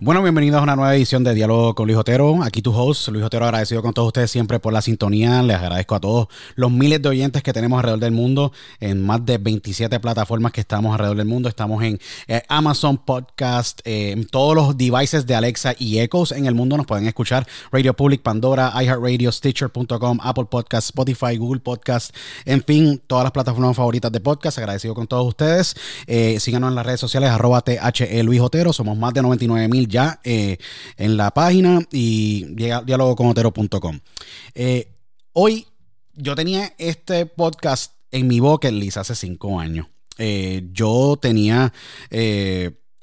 Bueno, bienvenidos a una nueva edición de Diálogo con Luis Otero. Aquí tu host, Luis Otero, agradecido con todos ustedes siempre por la sintonía. Les agradezco a todos los miles de oyentes que tenemos alrededor del mundo en más de 27 plataformas que estamos alrededor del mundo. Estamos en eh, Amazon Podcast, eh, en todos los devices de Alexa y Echoes en el mundo. Nos pueden escuchar Radio Public, Pandora, iHeartRadio, Stitcher.com, Apple Podcast, Spotify, Google Podcast, en fin, todas las plataformas favoritas de podcast. Agradecido con todos ustedes. Eh, síganos en las redes sociales, arroba THE. Somos más de 99 mil ya eh, en la página y dialogoconotero.com. Eh, hoy yo tenía este podcast en mi bucket list hace cinco años. Eh, yo tenía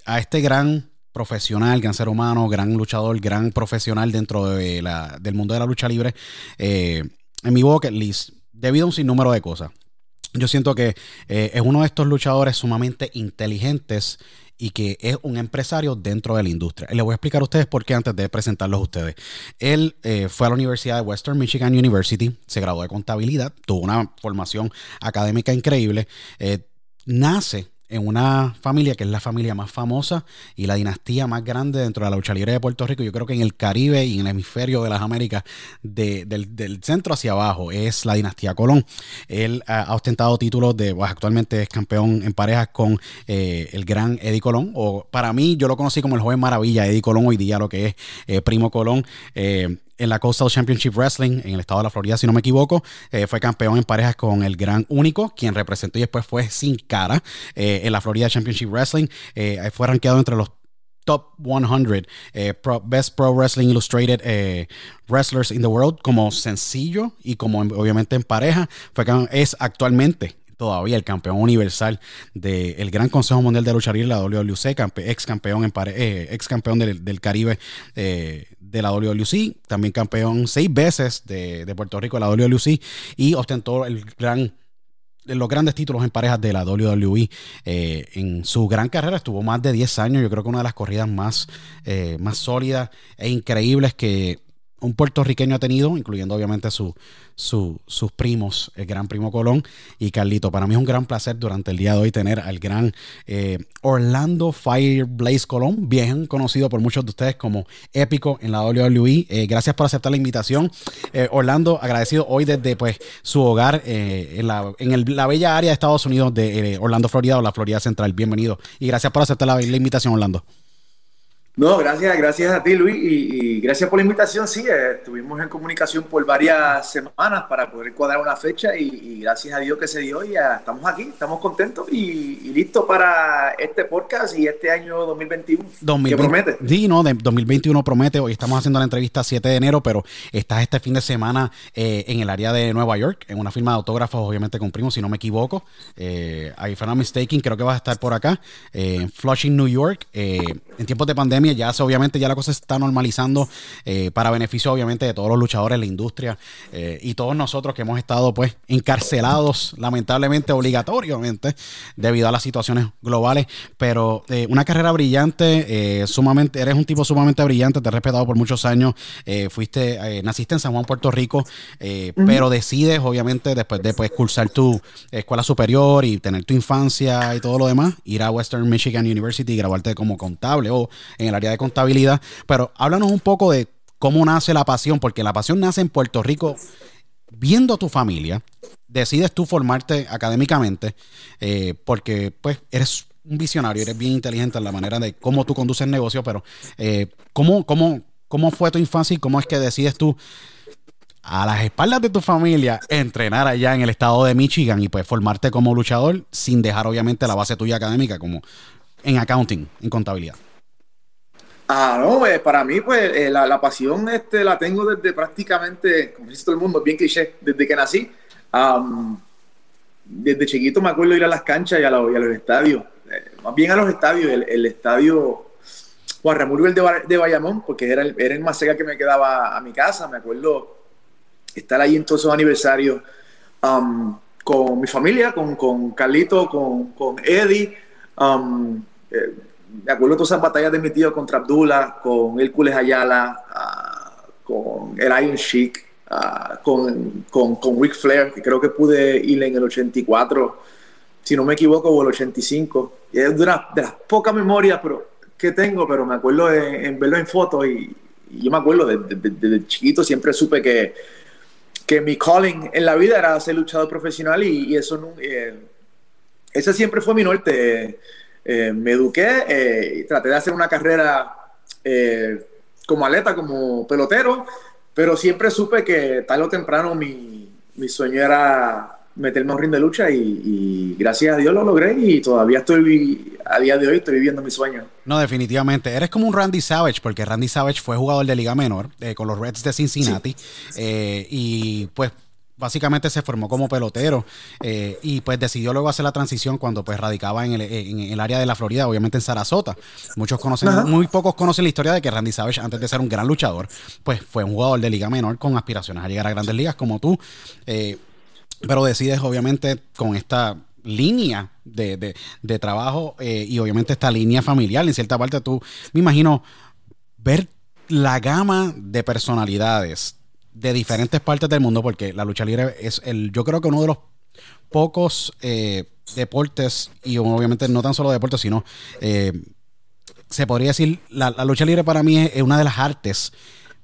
a este gran profesional, gran ser humano, gran luchador, gran profesional dentro de la, del mundo de la lucha libre en mi bucket list debido a un sinnúmero de cosas. Yo siento que es uno de estos luchadores sumamente inteligentes y que es un empresario dentro de la industria. Le voy a explicar a ustedes por qué antes de presentarlos a ustedes. Él eh, fue a la Universidad de Western Michigan University, se graduó de contabilidad, tuvo una formación académica increíble, eh, nace en una familia que es la familia más famosa y la dinastía más grande dentro de la lucha libre de Puerto Rico. Yo creo que en el Caribe y en el hemisferio de las Américas, del, centro hacia abajo, es la dinastía Colón. Él ha ostentado títulos de, pues, actualmente es campeón en parejas con eh, el gran Eddie Colón, o para mí yo lo conocí como el joven maravilla, Eddie Colón, hoy día lo que es eh, Primo Colón. Eh, en la Coastal Championship Wrestling en el estado de la Florida, si no me equivoco. Eh, fue campeón en parejas con el Gran Único, quien representó y después fue sin cara eh, en la Florida Championship Wrestling. Eh, fue rankeado entre los top 100 Best Pro Wrestling Illustrated Wrestlers in the World como sencillo y como obviamente en pareja. Fue, es actualmente todavía el campeón universal del Gran Consejo Mundial de Lucha Libre, la WWC, ex campeón, en ex campeón del, Caribe de la WWC, también campeón seis veces de, Puerto Rico de la WWC y ostentó el gran los grandes títulos en parejas de la WWE. Eh, en su gran carrera estuvo más de 10 años. Yo creo que una de las corridas más, eh, más sólidas e increíbles que un puertorriqueño ha tenido, incluyendo obviamente su, sus primos, el gran primo Colón y Carlito. Para mí es un gran placer durante el día de hoy tener al gran eh, Orlando Fire Blaze Colón, bien conocido por muchos de ustedes como épico en la WWE. Eh, gracias por aceptar la invitación. Eh, Orlando, agradecido hoy desde pues, su hogar en, la, en la bella área de Estados Unidos de Orlando, Florida o la Florida Central. Bienvenido. Y gracias por aceptar la invitación, Orlando. No, gracias, gracias a ti, Luis, y, gracias por la invitación. Sí, eh, estuvimos en comunicación por varias semanas para poder cuadrar una fecha y, gracias a Dios que se dio y ya estamos aquí, estamos contentos y, listos para este podcast y este año 2021. 2020, ¿Qué promete? Sí, no, de 2021 promete. Hoy estamos haciendo la entrevista 7 de enero, pero estás este fin de semana eh, en el área de Nueva York, en una firma de autógrafos, obviamente con Primo, si no me equivoco. Eh, if I'm not mistaken, creo que vas a estar por acá, eh, en Flushing, New York, en tiempos de pandemia ya obviamente ya la cosa se está normalizando eh, para beneficio obviamente de todos los luchadores, la industria eh, y todos nosotros que hemos estado pues encarcelados lamentablemente obligatoriamente debido a las situaciones globales, pero eh, una carrera brillante, sumamente, eres un tipo sumamente brillante, te he respetado por muchos años, fuiste, naciste en San Juan, Puerto Rico, pero decides obviamente después de pues, cursar tu escuela superior y tener tu infancia y todo lo demás, ir a Western Michigan University y graduarte como contable o en el área de contabilidad. Pero háblanos un poco de cómo nace la pasión, porque la pasión nace en Puerto Rico viendo tu familia. Decides tú formarte académicamente eh, porque pues eres un visionario, eres bien inteligente en la manera de cómo tú conduces el negocio, pero eh, ¿cómo, cómo, ¿cómo fue tu infancia y cómo es que decides tú a las espaldas de tu familia entrenar allá en el estado de Michigan y pues formarte como luchador sin dejar obviamente la base tuya académica como en accounting, en contabilidad? Ah, no, pues, para mí, pues, eh, la, pasión este, la tengo desde prácticamente, como dice todo el mundo, bien cliché, desde que nací. desde chiquito me acuerdo ir a las canchas y a, los, estadios, eh, más bien a los estadios, el, estadio Juan Ramón de, de Bayamón, porque era el, era el más cerca que me quedaba a mi casa, me acuerdo estar ahí en todos esos aniversarios con mi familia, con, con Carlito, con, con Eddie. Eh, me acuerdo de todas esas batallas de mi tío contra Abdullah, con Hércules Ayala, ah, con el Iron Sheik, ah, con, con, con, Ric Flair, que creo que pude ir en el 84, si no me equivoco, o el 85. Y es de, una, de las pocas memorias pero, que tengo, pero me acuerdo en, verlo en fotos y, yo me acuerdo desde chiquito siempre supe que, que mi calling en la vida era ser luchador profesional y, eso no, eh, ese siempre fue mi norte. Me eduqué eh, y traté de hacer una carrera eh, como atleta, como pelotero, pero siempre supe que tarde o temprano mi, mi sueño era meterme a un ring de lucha y, gracias a Dios lo logré y todavía estoy, a día de hoy estoy viviendo mi sueño. No, definitivamente. Eres como un Randy Savage, porque Randy Savage fue jugador de Liga Menor con los Reds de Cincinnati y pues básicamente se formó como pelotero eh, y pues decidió luego hacer la transición cuando pues radicaba en el, en el área de la Florida, obviamente en Sarasota. Muchos conocen, muy pocos conocen la historia de que Randy Savage, antes de ser un gran luchador, pues fue un jugador de liga menor con aspiraciones a llegar a grandes ligas como tú. Eh, pero decides obviamente con esta línea de, de, trabajo eh, y obviamente esta línea familiar, en cierta parte tú, me imagino, ver la gama de personalidades de diferentes partes del mundo, porque la lucha libre es el, yo creo que uno de los pocos eh, deportes, y obviamente no tan solo deportes, sino eh, se podría decir, la, la lucha libre para mí es, una de las artes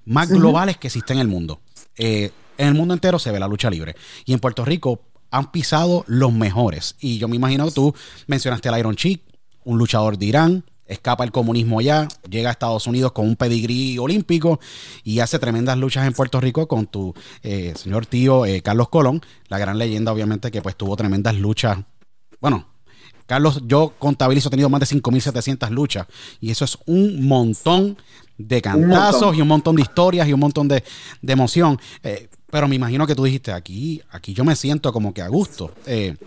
más globales que existe en el mundo. Eh, en el mundo entero se ve la lucha libre. Y en Puerto Rico han pisado los mejores. Y yo me imagino que tú mencionaste al Iron Chick, un luchador de Irán, escapa el comunismo allá, llega a Estados Unidos con un pedigrí olímpico y hace tremendas luchas en Puerto Rico con tu eh, señor tío eh, Carlos Colón, la gran leyenda obviamente que pues tuvo tremendas luchas. Bueno, Carlos, yo contabilizo, he tenido más de 5.700 luchas y eso es un montón de cantazos montón. y un montón de historias y un montón de, de emoción. Eh, pero me imagino que tú dijiste, aquí, aquí yo me siento como que a gusto. Eh,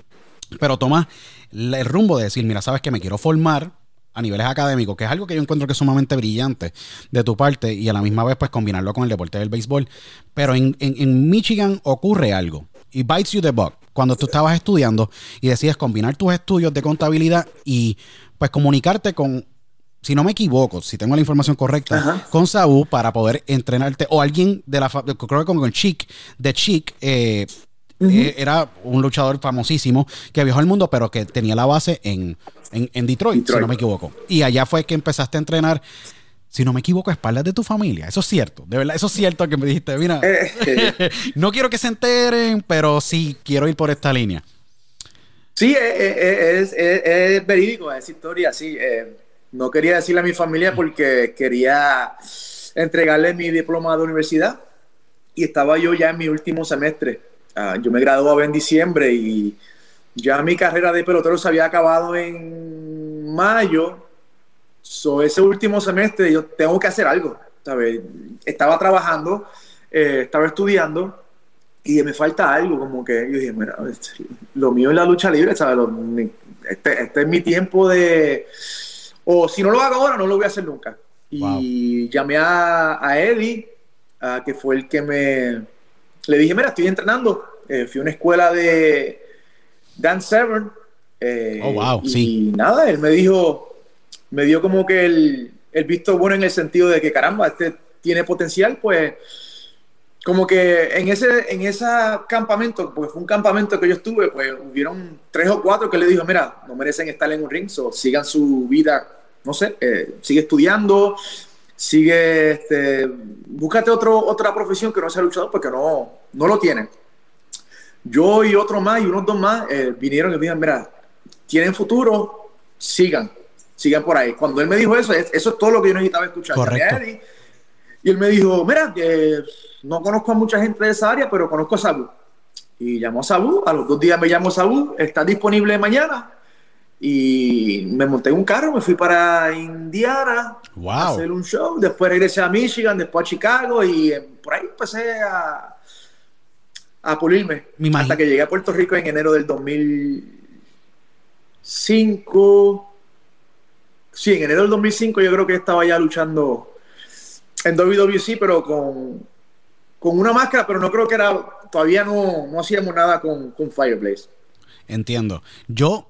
pero toma el rumbo de decir, mira, sabes que me quiero formar a niveles académicos, que es algo que yo encuentro que es sumamente brillante de tu parte y a la misma vez pues combinarlo con el deporte del béisbol. Pero en, en- en Michigan ocurre algo y bites you the butt. Cuando tú estabas estudiando y decides combinar tus estudios de contabilidad y pues comunicarte con, si no me equivoco, si tengo la información correcta, Ajá. con Saúl para poder entrenarte o alguien de la, creo que con el Chic, de Chic, eh, eh, era un luchador famosísimo que viajó al mundo, pero que tenía la base en, en, en Detroit, si no me equivoco. Y allá fue que empezaste a entrenar, si no me equivoco, a espaldas de tu familia. Eso es cierto, de verdad, eso es cierto que me dijiste, mira, Eh, no quiero que se enteren, pero sí quiero ir por esta línea. Sí, eh, es, es- es verídico esa historia, sí. eh, no quería decirle a mi familia porque quería entregarle mi diploma de universidad y estaba yo ya en mi último semestre. Ah, yo me graduaba en diciembre y ya mi carrera de pelotero se había acabado en mayo. So, ese último semestre yo tengo que hacer algo, ¿sabes? Estaba trabajando, eh, estaba estudiando y me falta algo, como que yo dije, mira, este, lo mío es la lucha libre, ¿sabes? Lo- este, este es mi tiempo de... O si no lo hago ahora, no lo voy a hacer nunca. Y llamé a, a Eddie, ah, que fue el que me... Le dije, mira, estoy entrenando. Eh, fui a una escuela de Dan Severn. eh, Oh, wow, y sí. nada, él me dijo, me dio como que el, el visto bueno en el sentido de que, caramba, este tiene potencial, pues como que en ese en ese campamento, porque fue un campamento que yo estuve, pues hubieron tres o cuatro que le dijo, mira, no merecen estar en un ring, so, sigan su vida, no sé, eh, sigue estudiando, sigue, este, búscate otro, otra profesión que no sea luchador porque no, no lo tienen. Yo y otro más y unos dos más eh, vinieron y me dijeron, mira, tienen futuro, sigan, sigan por ahí. Cuando él me dijo eso, es- eso es todo lo que yo necesitaba escuchar. Correcto. Eddie, y él me dijo, mira, eh, no conozco a mucha gente de esa área, pero conozco a Sabu. Y llamó a Sabu, a los dos días me llamó Sabu, está disponible mañana. Y me monté en un carro, me fui para Indiana a Wow. hacer un show. Después regresé a Michigan, después a Chicago y eh, por ahí empecé a, a pulirme. Me Hasta que llegué a Puerto Rico en enero del 2005. Sí, en enero del 2005 yo creo que estaba ya luchando en WWC, pero con, con una máscara, pero no creo que era, todavía no, no hacíamos nada con, con Fireblaze. Entiendo. Yo,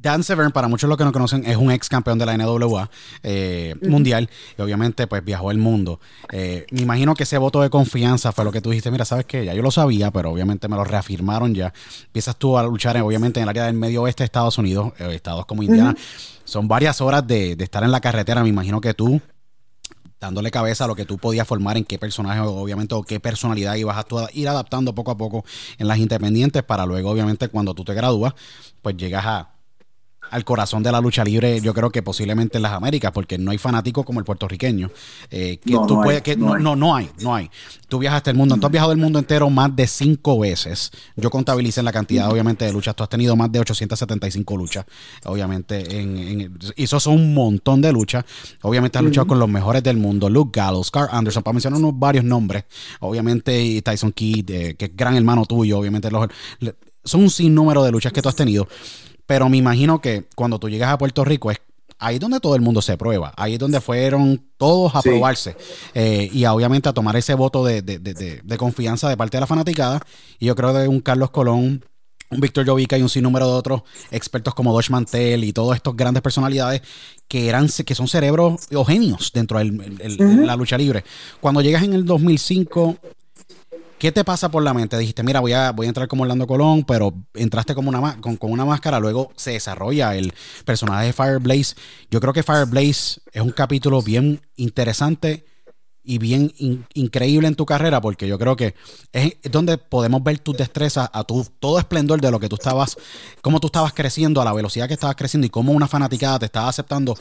Dan Severn, para muchos los que no conocen, es un ex campeón de la NWA eh, mundial y obviamente pues viajó el mundo. Eh, me imagino que ese voto de confianza fue lo que tú dijiste, mira, sabes que ya yo lo sabía, pero obviamente me lo reafirmaron ya. Empiezas tú a luchar eh, obviamente en el área del medio oeste de Estados Unidos, eh, estados como Indiana. Son varias horas de, de estar en la carretera, me imagino que tú dándole cabeza a lo que tú podías formar, en qué personaje, obviamente, o qué personalidad ibas a tú a ir adaptando poco a poco en las independientes para luego, obviamente, cuando tú te gradúas, pues llegas a, al corazón de la lucha libre, yo creo que posiblemente en las Américas, porque no hay fanático como el puertorriqueño. eh, que No, tú no hay, que no hay. no, no hay, no hay. Tú viajaste el mundo, tú has viajado el mundo entero más de cinco veces. Yo contabilicé en la cantidad, obviamente, de luchas. Tú has tenido más de 875 luchas, obviamente. En, en- y eso son un montón de luchas. Obviamente has luchado con los mejores del mundo. Luke Gallows, Carl Anderson, para mencionar unos varios nombres. Obviamente, y Tyson Kidd, eh, que es gran hermano tuyo. Obviamente, los, son un sinnúmero de luchas que tú has tenido. Pero me imagino que cuando tú llegas a Puerto Rico es ahí donde todo el mundo se prueba, ahí es donde fueron todos a Sí. probarse eh, y obviamente a tomar ese voto de, de- de- confianza de parte de la fanaticada. Y yo creo que un Carlos Colón, un Víctor Jovica y un sinnúmero de otros expertos como Dosh Mantel y todas estas grandes personalidades que eran que son cerebros o genios dentro de la lucha libre. Cuando llegas en el 2005 ¿Qué te pasa por la mente? Dijiste, mira, voy a, voy a entrar como Orlando Colón, pero entraste como una, con, con una máscara, luego se desarrolla el personaje de Fireblaze. Yo creo que Fireblaze es un capítulo bien interesante y bien in- increíble en tu carrera, porque yo creo que es donde podemos ver tus destrezas a tu todo esplendor de lo que tú estabas, cómo tú estabas creciendo, a la velocidad que estabas creciendo y cómo una fanaticada te estaba aceptando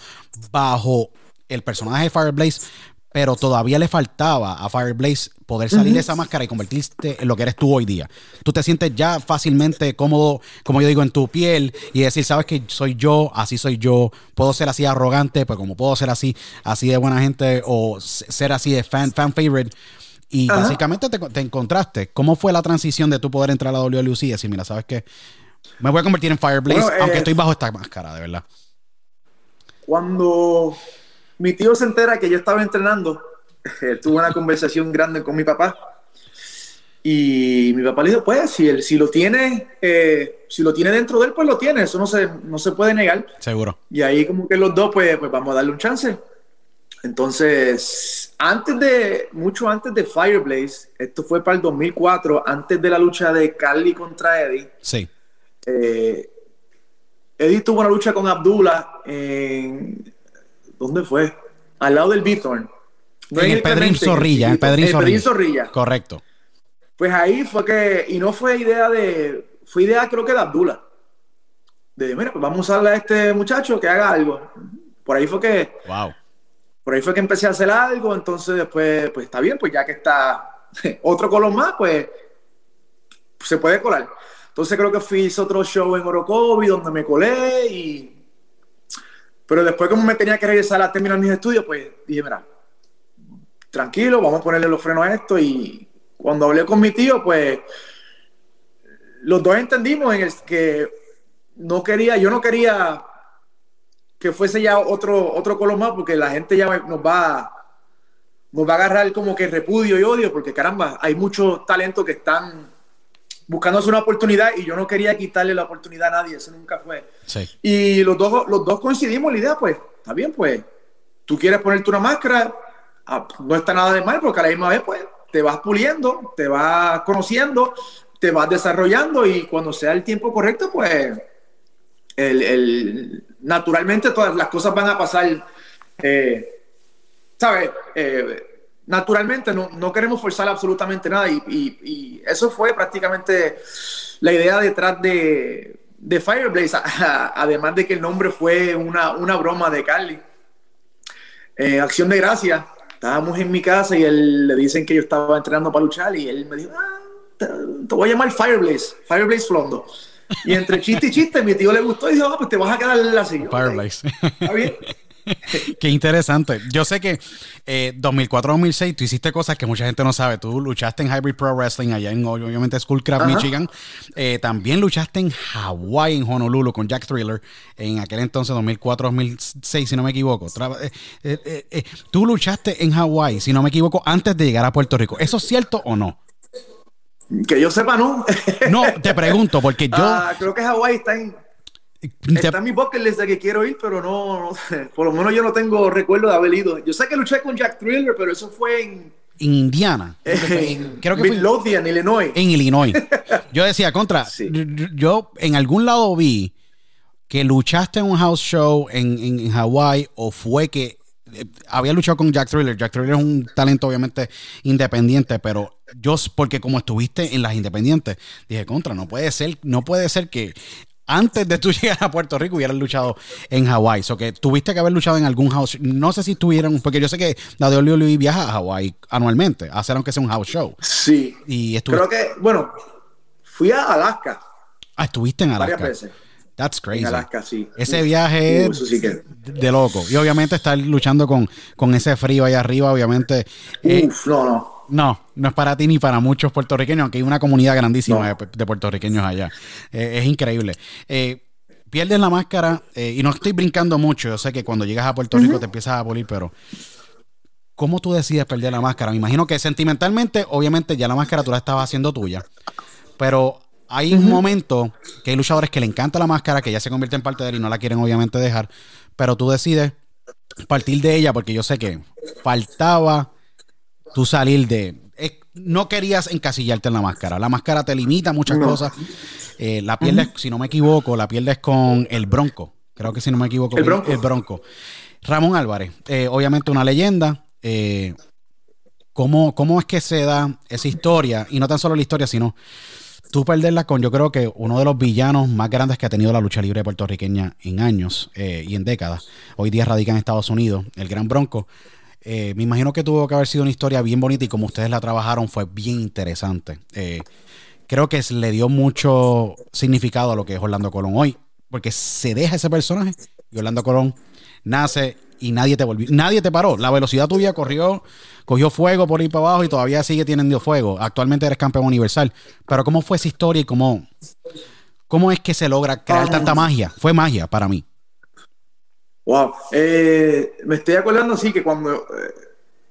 bajo el personaje de Fireblaze, pero todavía le faltaba a Fireblaze poder salir de esa máscara y convertirte en lo que eres tú hoy día. Tú te sientes ya fácilmente cómodo, como yo digo, en tu piel y decir, sabes que soy yo, así soy yo, puedo ser así arrogante, pues como puedo ser así, así de buena gente o ser así de fan, fan favorite. Y básicamente te, te encontraste. ¿Cómo fue la transición de tu poder entrar a la WLC y decir, mira, sabes que me voy a convertir en Fireblaze, Bueno, eh, aunque estoy bajo esta máscara, de verdad? Cuando mi tío se entera que yo estaba entrenando, él tuvo una conversación grande con mi papá. Y mi papá le dijo, pues, si, él, si lo tiene, eh, si lo tiene dentro de él, pues lo tiene, eso no se, no se puede negar. Seguro. Y ahí como que los dos, pues, pues vamos a darle un chance. Entonces, antes de, mucho antes de Fireblaze, esto fue para el 2004, antes de la lucha de Carly contra Eddie, Sí. eh, Eddie tuvo una lucha con Abdullah en... ¿Dónde fue? Al lado del Bithorn. No en el Pedrín Zorrilla, en el Pedrín. Zorrilla. Correcto. Pues ahí fue que, y no fue idea de, fue idea creo que de Abdullah. De, mira, pues vamos a usarle a este muchacho que haga algo. Por ahí fue que, Wow. por ahí fue que empecé a hacer algo, entonces después, pues está bien, pues ya que está otro color más, pues se puede colar. Entonces creo que fui, hice otro show en Orocovi donde me colé y... Pero después como me tenía que regresar a terminar mis estudios, pues dije, mira, tranquilo, vamos a ponerle los frenos a esto y cuando hablé con mi tío, pues los dos entendimos en el que no quería, yo no quería que fuese ya otro, otro color más, porque la gente ya nos va, nos va a agarrar como que repudio y odio, porque caramba, hay muchos talentos que están buscándose una oportunidad y yo no quería quitarle la oportunidad a nadie, eso nunca fue. Sí. Y los dos, los dos coincidimos la idea, pues, está bien, pues, tú quieres ponerte una máscara, ah, no está nada de mal, porque a la misma vez, pues, te vas puliendo, te vas conociendo, te vas desarrollando y cuando sea el tiempo correcto, pues, el, el- naturalmente todas las cosas van a pasar, eh, ¿sabes? Eh, naturalmente no, no queremos forzar absolutamente nada y, y- y eso fue prácticamente la idea detrás de, de Fireblaze, además de que el nombre fue una, una broma de Carly. Eh, acción de gracia, estábamos en mi casa y él le dicen que yo estaba entrenando para luchar y él me dijo, "Ah, te, te voy a llamar Fireblaze, Fireblaze Flondo. Y entre chiste y chiste, mi tío le gustó y dijo, ah, pues te vas a quedar así. Fireblaze. Está bien. Qué interesante. Yo sé que eh, 2004-2006 tú hiciste cosas que mucha gente no sabe. Tú luchaste en Hybrid Pro Wrestling allá en obviamente Schoolcraft. Michigan. Eh, también luchaste en Hawaii, en Honolulu, con Jack Thriller en aquel entonces 2004-2006, si no me equivoco. Eh, eh, tú luchaste en Hawaii, si no me equivoco, antes de llegar a Puerto Rico. ¿Eso es cierto o no? Que yo sepa, ¿no? No, te pregunto, porque yo... Ah, creo que Hawái está en, está en mi bucket list de que quiero ir, pero no, por lo menos yo no tengo recuerdo de haber ido. Yo sé que luché con Jack Thriller, pero eso fue en, en Indiana. Creo que fue en creo que fue en- Illinois. en Illinois. Yo decía, contra, Sí. yo en algún lado vi que luchaste en un house show en, en, en Hawái o fue que eh, había luchado con Jack Thriller. Jack Thriller es un talento obviamente independiente, pero yo, porque como estuviste en las independientes, dije, contra, no puede ser, no puede ser que antes de tú llegar a Puerto Rico hubieras luchado en Hawái. O que tuviste que haber luchado en algún house. No sé si tuvieron, porque yo sé que la WWE viaja a Hawái anualmente, a hacer aunque sea un house show. Sí. Y estuve, Creo que, bueno, fui a Alaska Ah, estuviste en varias Alaska. veces. That's crazy. En Alaska, sí. Ese viaje uh, eso sí que. de loco. Y obviamente estar luchando con, con ese frío ahí arriba, obviamente. eh, Uf, no, no. No, no es para ti ni para muchos puertorriqueños, aunque hay una comunidad grandísima No. de, de puertorriqueños allá. Eh, es increíble. Eh, pierdes la máscara eh, y no estoy brincando mucho. Yo sé que cuando llegas a Puerto Rico te empiezas a polir, pero ¿cómo tú decides perder la máscara? Me imagino que sentimentalmente, obviamente ya la máscara tú la estabas haciendo tuya, pero hay un momento que hay luchadores que le encanta la máscara, que ya se convierte en parte de él y no la quieren obviamente dejar, pero tú decides partir de ella porque yo sé que faltaba tú salir de... es- no querías encasillarte en la máscara. La máscara te limita muchas No. cosas. Eh, la pierdes, si no me equivoco, la pierdes con el Bronco. Creo que si no me equivoco, El Bronco. el Bronco. Ramón Álvarez, eh, obviamente una leyenda. Eh, ¿cómo, ¿Cómo es que se da esa historia? Y no tan solo la historia, sino tú perderla con, yo creo que uno de los villanos más grandes que ha tenido la lucha libre puertorriqueña en años eh, y en décadas. Hoy día radica en Estados Unidos, el Gran Bronco. Eh, me imagino que tuvo que haber sido una historia bien bonita y como ustedes la trabajaron fue bien interesante. Eh, creo que le dio mucho significado a lo que es Orlando Colón hoy, porque se deja ese personaje y Orlando Colón nace y nadie te volvió, nadie te paró. La velocidad tuya corrió, cogió fuego por ahí para abajo y todavía sigue teniendo fuego. Actualmente eres campeón universal. Pero ¿cómo fue esa historia y cómo, cómo es que se logra crear tanta magia? Fue magia para mí. Wow. Eh, me estoy acordando, sí, que cuando eh,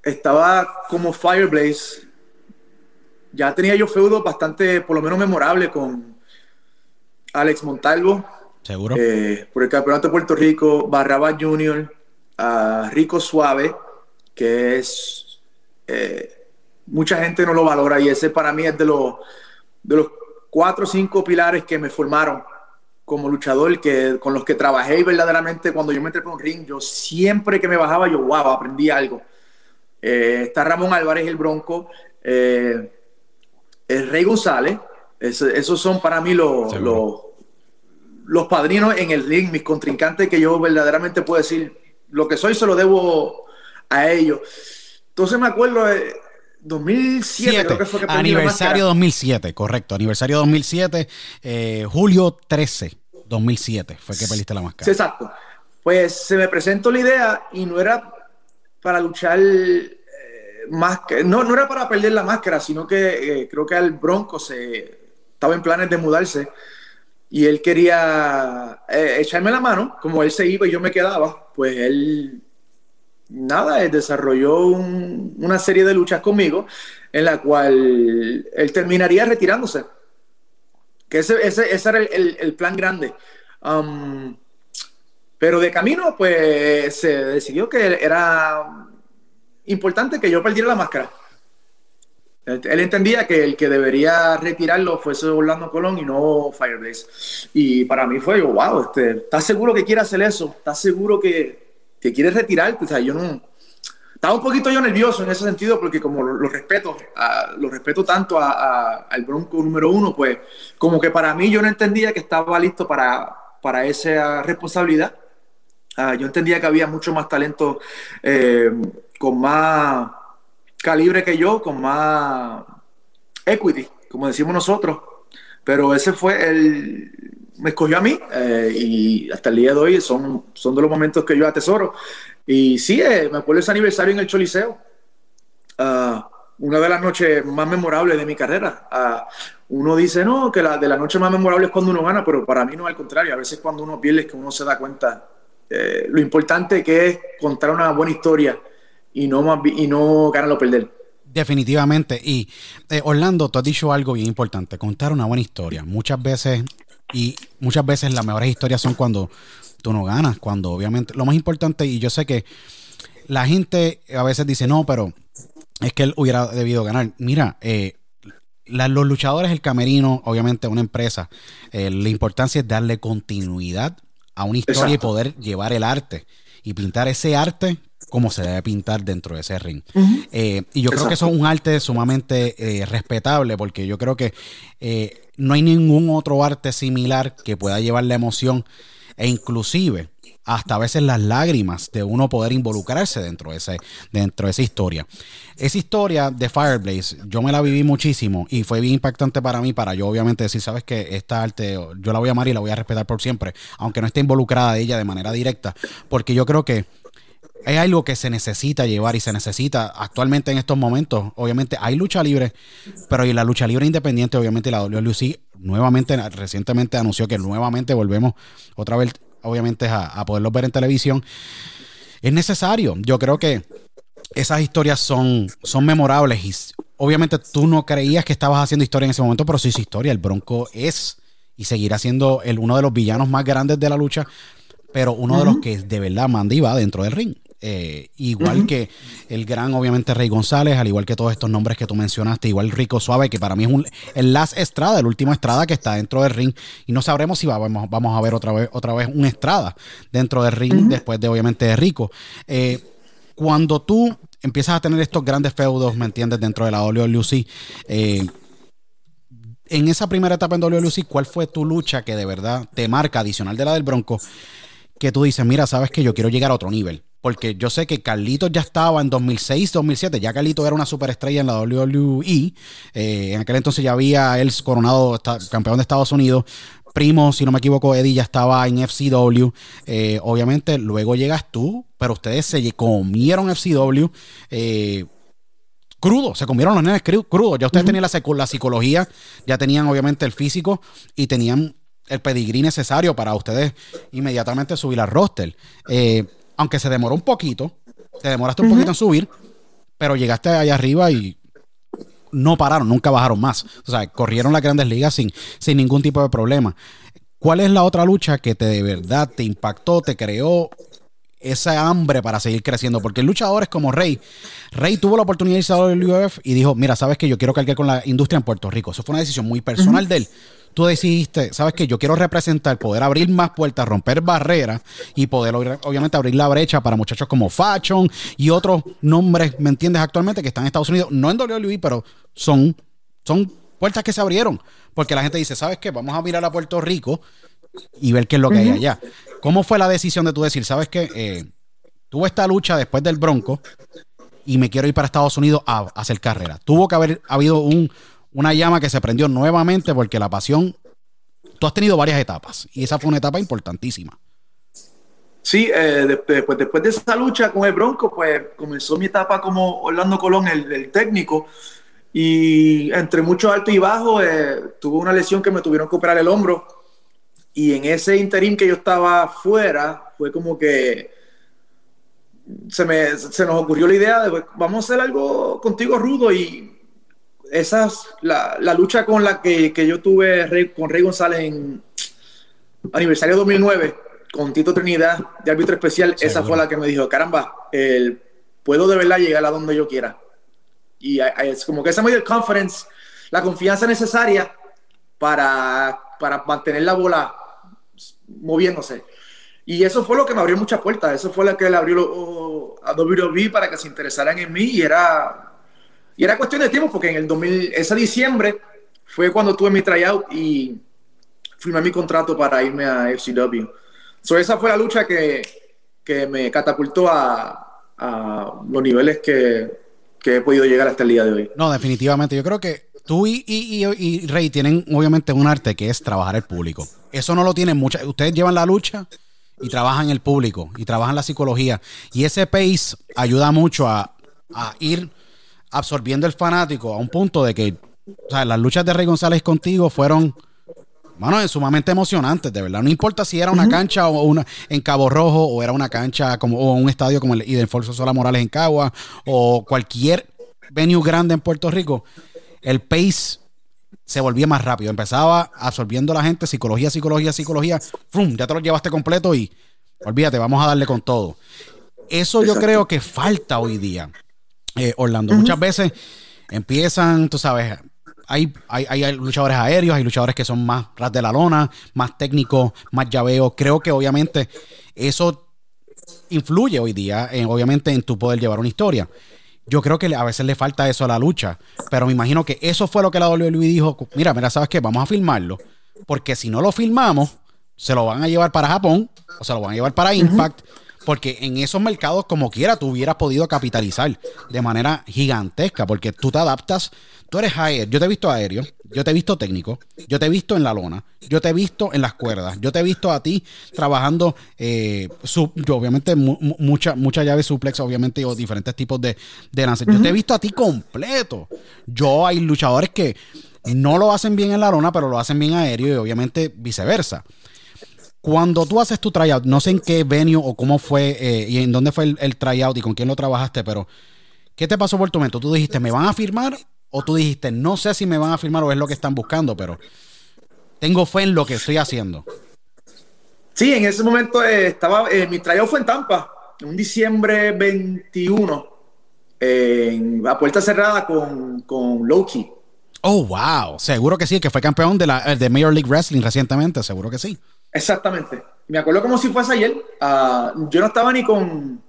estaba como Fireblaze, ya tenía yo feudo bastante, por lo menos memorable, con Alex Montalvo, ¿Seguro? eh, por el Campeonato de Puerto Rico, Barraba Junior, a Rico Suave, que es. eh, mucha gente no lo valora y ese para mí es de los, de los cuatro o cinco pilares que me formaron como luchador, que, con los que trabajé y verdaderamente cuando yo me entré por un ring, yo siempre que me bajaba, yo, wow, aprendí algo. Eh, está Ramón Álvarez, el Bronco, eh, el Rey González, esos son para mí los, los, los padrinos en el ring, mis contrincantes que yo verdaderamente puedo decir, lo que soy se lo debo a ellos. Entonces me acuerdo de 2007, Siete. creo que fue que Aniversario máscara. 2007, correcto. Aniversario 2007, eh, julio 13, 2007 fue que perdiste la máscara. exacto. Pues se me presentó la idea y no era para luchar eh, más no, no era para perder la máscara, sino que eh, creo que al Bronco se estaba en planes de mudarse y él quería eh, echarme la mano, como él se iba y yo me quedaba, pues él nada, desarrolló un- una serie de luchas conmigo en la cual él terminaría retirándose. Que ese, ese, ese era el, el- plan grande. Um, pero de camino, pues se decidió que era importante que yo perdiera la máscara. Él, entendía que el que debería retirarlo fuese Orlando Colón y no Fireblaze. Y para mí fue, yo, wow, este, ¿estás seguro que quiere hacer eso? ¿Estás seguro que, que quieres retirarte? O sea, yo no... Estaba un poquito yo nervioso en ese sentido porque como lo, lo respeto, lo respeto tanto a- a- al Bronco número uno, pues como que para mí yo no entendía que estaba listo para, para esa responsabilidad. Ah, yo entendía que había mucho más talento eh, con más calibre que yo, con más equity, como decimos nosotros. Pero ese fue el... Me escogió a mí eh, y hasta el día de hoy son, son de los momentos que yo atesoro. Y sí, eh, me acuerdo ese aniversario en el Choliseo. Ah, una de las noches más memorables de mi carrera. Ah, uno dice, no, que la de la noche más memorable es cuando uno gana, pero para mí no es al contrario. A veces cuando uno pierde es que uno se da cuenta eh, lo importante que es contar una buena historia y no, y no ganar o perder. Definitivamente. Y Orlando, tú has dicho algo bien importante, contar una buena historia. Muchas veces, y muchas veces las mejores historias son cuando tú no ganas, cuando obviamente, lo más importante, y yo sé que la gente a veces dice, no, pero es que él hubiera debido ganar. Mira, eh, la- los luchadores, el camerino, obviamente una empresa, eh, la importancia es darle continuidad a una historia y poder llevar el arte y pintar ese arte como se debe pintar dentro de ese ring. Eh, y yo creo que eso es un arte sumamente eh, respetable porque yo creo que eh, no hay ningún otro arte similar que pueda llevar la emoción e inclusive hasta a veces las lágrimas de uno poder involucrarse dentro de, ese, dentro de esa historia. Esa historia de Fireblaze, yo me la viví muchísimo y fue bien impactante para mí, para yo obviamente decir, sabes que esta arte yo la voy a amar y la voy a respetar por siempre, aunque no esté involucrada de ella de manera directa, porque yo creo que es algo que se necesita llevar y se necesita actualmente en estos momentos. Obviamente hay lucha libre, pero y la lucha libre independiente, obviamente la WLC nuevamente, recientemente anunció que nuevamente volvemos otra vez, obviamente, a, a poderlos ver en televisión. Es necesario. Yo creo que esas historias son, son memorables y obviamente tú no creías que estabas haciendo historia en ese momento, pero sí hizo historia. El Bronco es y seguirá siendo el, uno de los villanos más grandes de la lucha, pero uno de los que de verdad manda y va dentro del ring. Eh, igual que el gran, obviamente, Rey González, al igual que todos estos nombres que tú mencionaste, igual Rico Suave, que para mí es un, el Last Estrada, el último Estrada que está dentro del ring. Y no sabremos si vamos, vamos a ver otra vez, otra vez un Estrada dentro del ring, después de, obviamente, de Rico. Eh, cuando tú empiezas a tener estos grandes feudos, ¿me entiendes? Dentro de la WWE, eh, en esa primera etapa en WWE, ¿cuál fue tu lucha que de verdad te marca, adicional de la del Bronco, que tú dices, mira, sabes que yo quiero llegar a otro nivel? Porque yo sé que Carlitos ya estaba en 2006, 2007, ya Carlitos era una superestrella en la WWE. Eh, en aquel entonces ya había él coronado campeón de Estados Unidos. Primo, si no me equivoco, Eddie ya estaba en FCW. Eh, obviamente, luego llegas tú, pero ustedes se comieron FCW. Eh, crudo, se comieron los nenes crudos. Ya ustedes tenían la, la, psicología, ya tenían obviamente el físico y tenían el pedigrí necesario para ustedes inmediatamente subir al roster. Eh, aunque se demoró un poquito, te demoraste un poquito en subir, pero llegaste allá arriba y no pararon, nunca bajaron más. O sea, corrieron las grandes ligas sin, sin ningún tipo de problema. ¿Cuál es la otra lucha que te de verdad te impactó, te creó esa hambre para seguir creciendo. Porque luchadores como Rey, Rey tuvo la oportunidad de irse a WF y dijo, mira, sabes que yo quiero cargar con la industria en Puerto Rico. Eso fue una decisión muy personal de él. Tú decidiste, sabes que yo quiero representar, poder abrir más puertas, romper barreras y poder obviamente abrir la brecha para muchachos como Fashion y otros nombres, ¿me entiendes? Actualmente que están en Estados Unidos, no en WWE, pero son, son puertas que se abrieron. Porque la gente dice, ¿sabes qué? Vamos a mirar a Puerto Rico y ver qué es lo que hay allá. ¿Cómo fue la decisión de tú decir, sabes qué? Eh, tuve esta lucha después del Bronco y me quiero ir para Estados Unidos a, hacer carrera. Tuvo que haber habido un, una llama que se prendió nuevamente porque la pasión, tú has tenido varias etapas y esa fue una etapa importantísima. Sí, eh, después, después de esa lucha con el Bronco, pues comenzó mi etapa como Orlando Colón, el, técnico, y entre muchos altos y bajos, eh, tuve una lesión que me tuvieron que operar el hombro y en ese interín que yo estaba fuera, fue como que se, me, se nos ocurrió la idea de, pues, vamos a hacer algo contigo rudo y esas, la, la lucha con la que, que yo tuve con Rey González en aniversario 2009, con Tito Trinidad de árbitro especial, esa fue la que me dijo, caramba, el, puedo de verdad llegar a donde yo quiera. Y es como que esa medio conference, la confianza necesaria para, para mantener la bola moviéndose. Y eso fue lo que me abrió muchas puertas. Eso fue lo que le abrió a WWE para que se interesaran en mí. Y era, y era cuestión de tiempo, porque en el 2000, ese diciembre fue cuando tuve mi tryout y firmé mi contrato para irme a FCW. So, esa fue la lucha que, que me catapultó a, a los niveles que, que, he podido llegar hasta el día de hoy. No, definitivamente. Yo creo que tú y, y, y, Rey tienen obviamente un arte que es trabajar el público. Eso no lo tienen muchas. Ustedes llevan la lucha y trabajan el público y trabajan la psicología. Y ese pace ayuda mucho a, ir absorbiendo el fanático a un punto de que o sea, las luchas de Rey González contigo fueron, bueno, sumamente emocionantes, de verdad. No importa si era una cancha o una en Cabo Rojo o era una cancha como o un estadio como el Idelfonso Sola Morales en Cagua o cualquier venue grande en Puerto Rico el pace se volvía más rápido. Empezaba absorbiendo la gente, psicología, psicología, psicología. ¡Fum! Ya te lo llevaste completo y olvídate, vamos a darle con todo. Eso yo creo que falta hoy día, eh, Orlando. Muchas veces empiezan, tú sabes, hay, hay, luchadores aéreos, hay luchadores que son más ras de la lona, más técnicos, más llaveo. Creo que obviamente eso influye hoy día, obviamente, en tu poder llevar una historia. Yo creo que a veces le falta eso a la lucha. Pero me imagino que eso fue lo que la WWE dijo. Mira, mira, ¿sabes qué? Vamos a filmarlo. Porque si no lo filmamos, se lo van a llevar para Japón o se lo van a llevar para Impact. Porque en esos mercados, como quiera, tú hubieras podido capitalizar de manera gigantesca. Porque tú te adaptas Tú eres aéreo, yo te he visto aéreo, yo te he visto técnico, yo te he visto en la lona, yo te he visto en las cuerdas, yo te he visto a ti trabajando, eh, obviamente mucha, mucha llave suplex, obviamente, o diferentes tipos de, de lances. Yo te he visto a ti completo. Yo hay luchadores que no lo hacen bien en la lona, pero lo hacen bien aéreo y obviamente viceversa. Cuando tú haces tu tryout, no sé en qué venue o cómo fue eh, y en dónde fue el, el tryout y con quién lo trabajaste, pero ¿qué te pasó por tu mente? Tú dijiste, ¿me van a firmar o tú dijiste, no sé si me van a firmar o es lo que están buscando, pero tengo fe en lo que estoy haciendo. Sí, en ese momento eh, estaba, eh, mi tryout fue en Tampa. un diciembre 21 en la puerta cerrada con, con Loki. Oh, wow. Seguro que sí, que fue campeón de la de Major League Wrestling recientemente, seguro que sí. Exactamente. Me acuerdo como si fuese ayer. Ah, yo no estaba ni con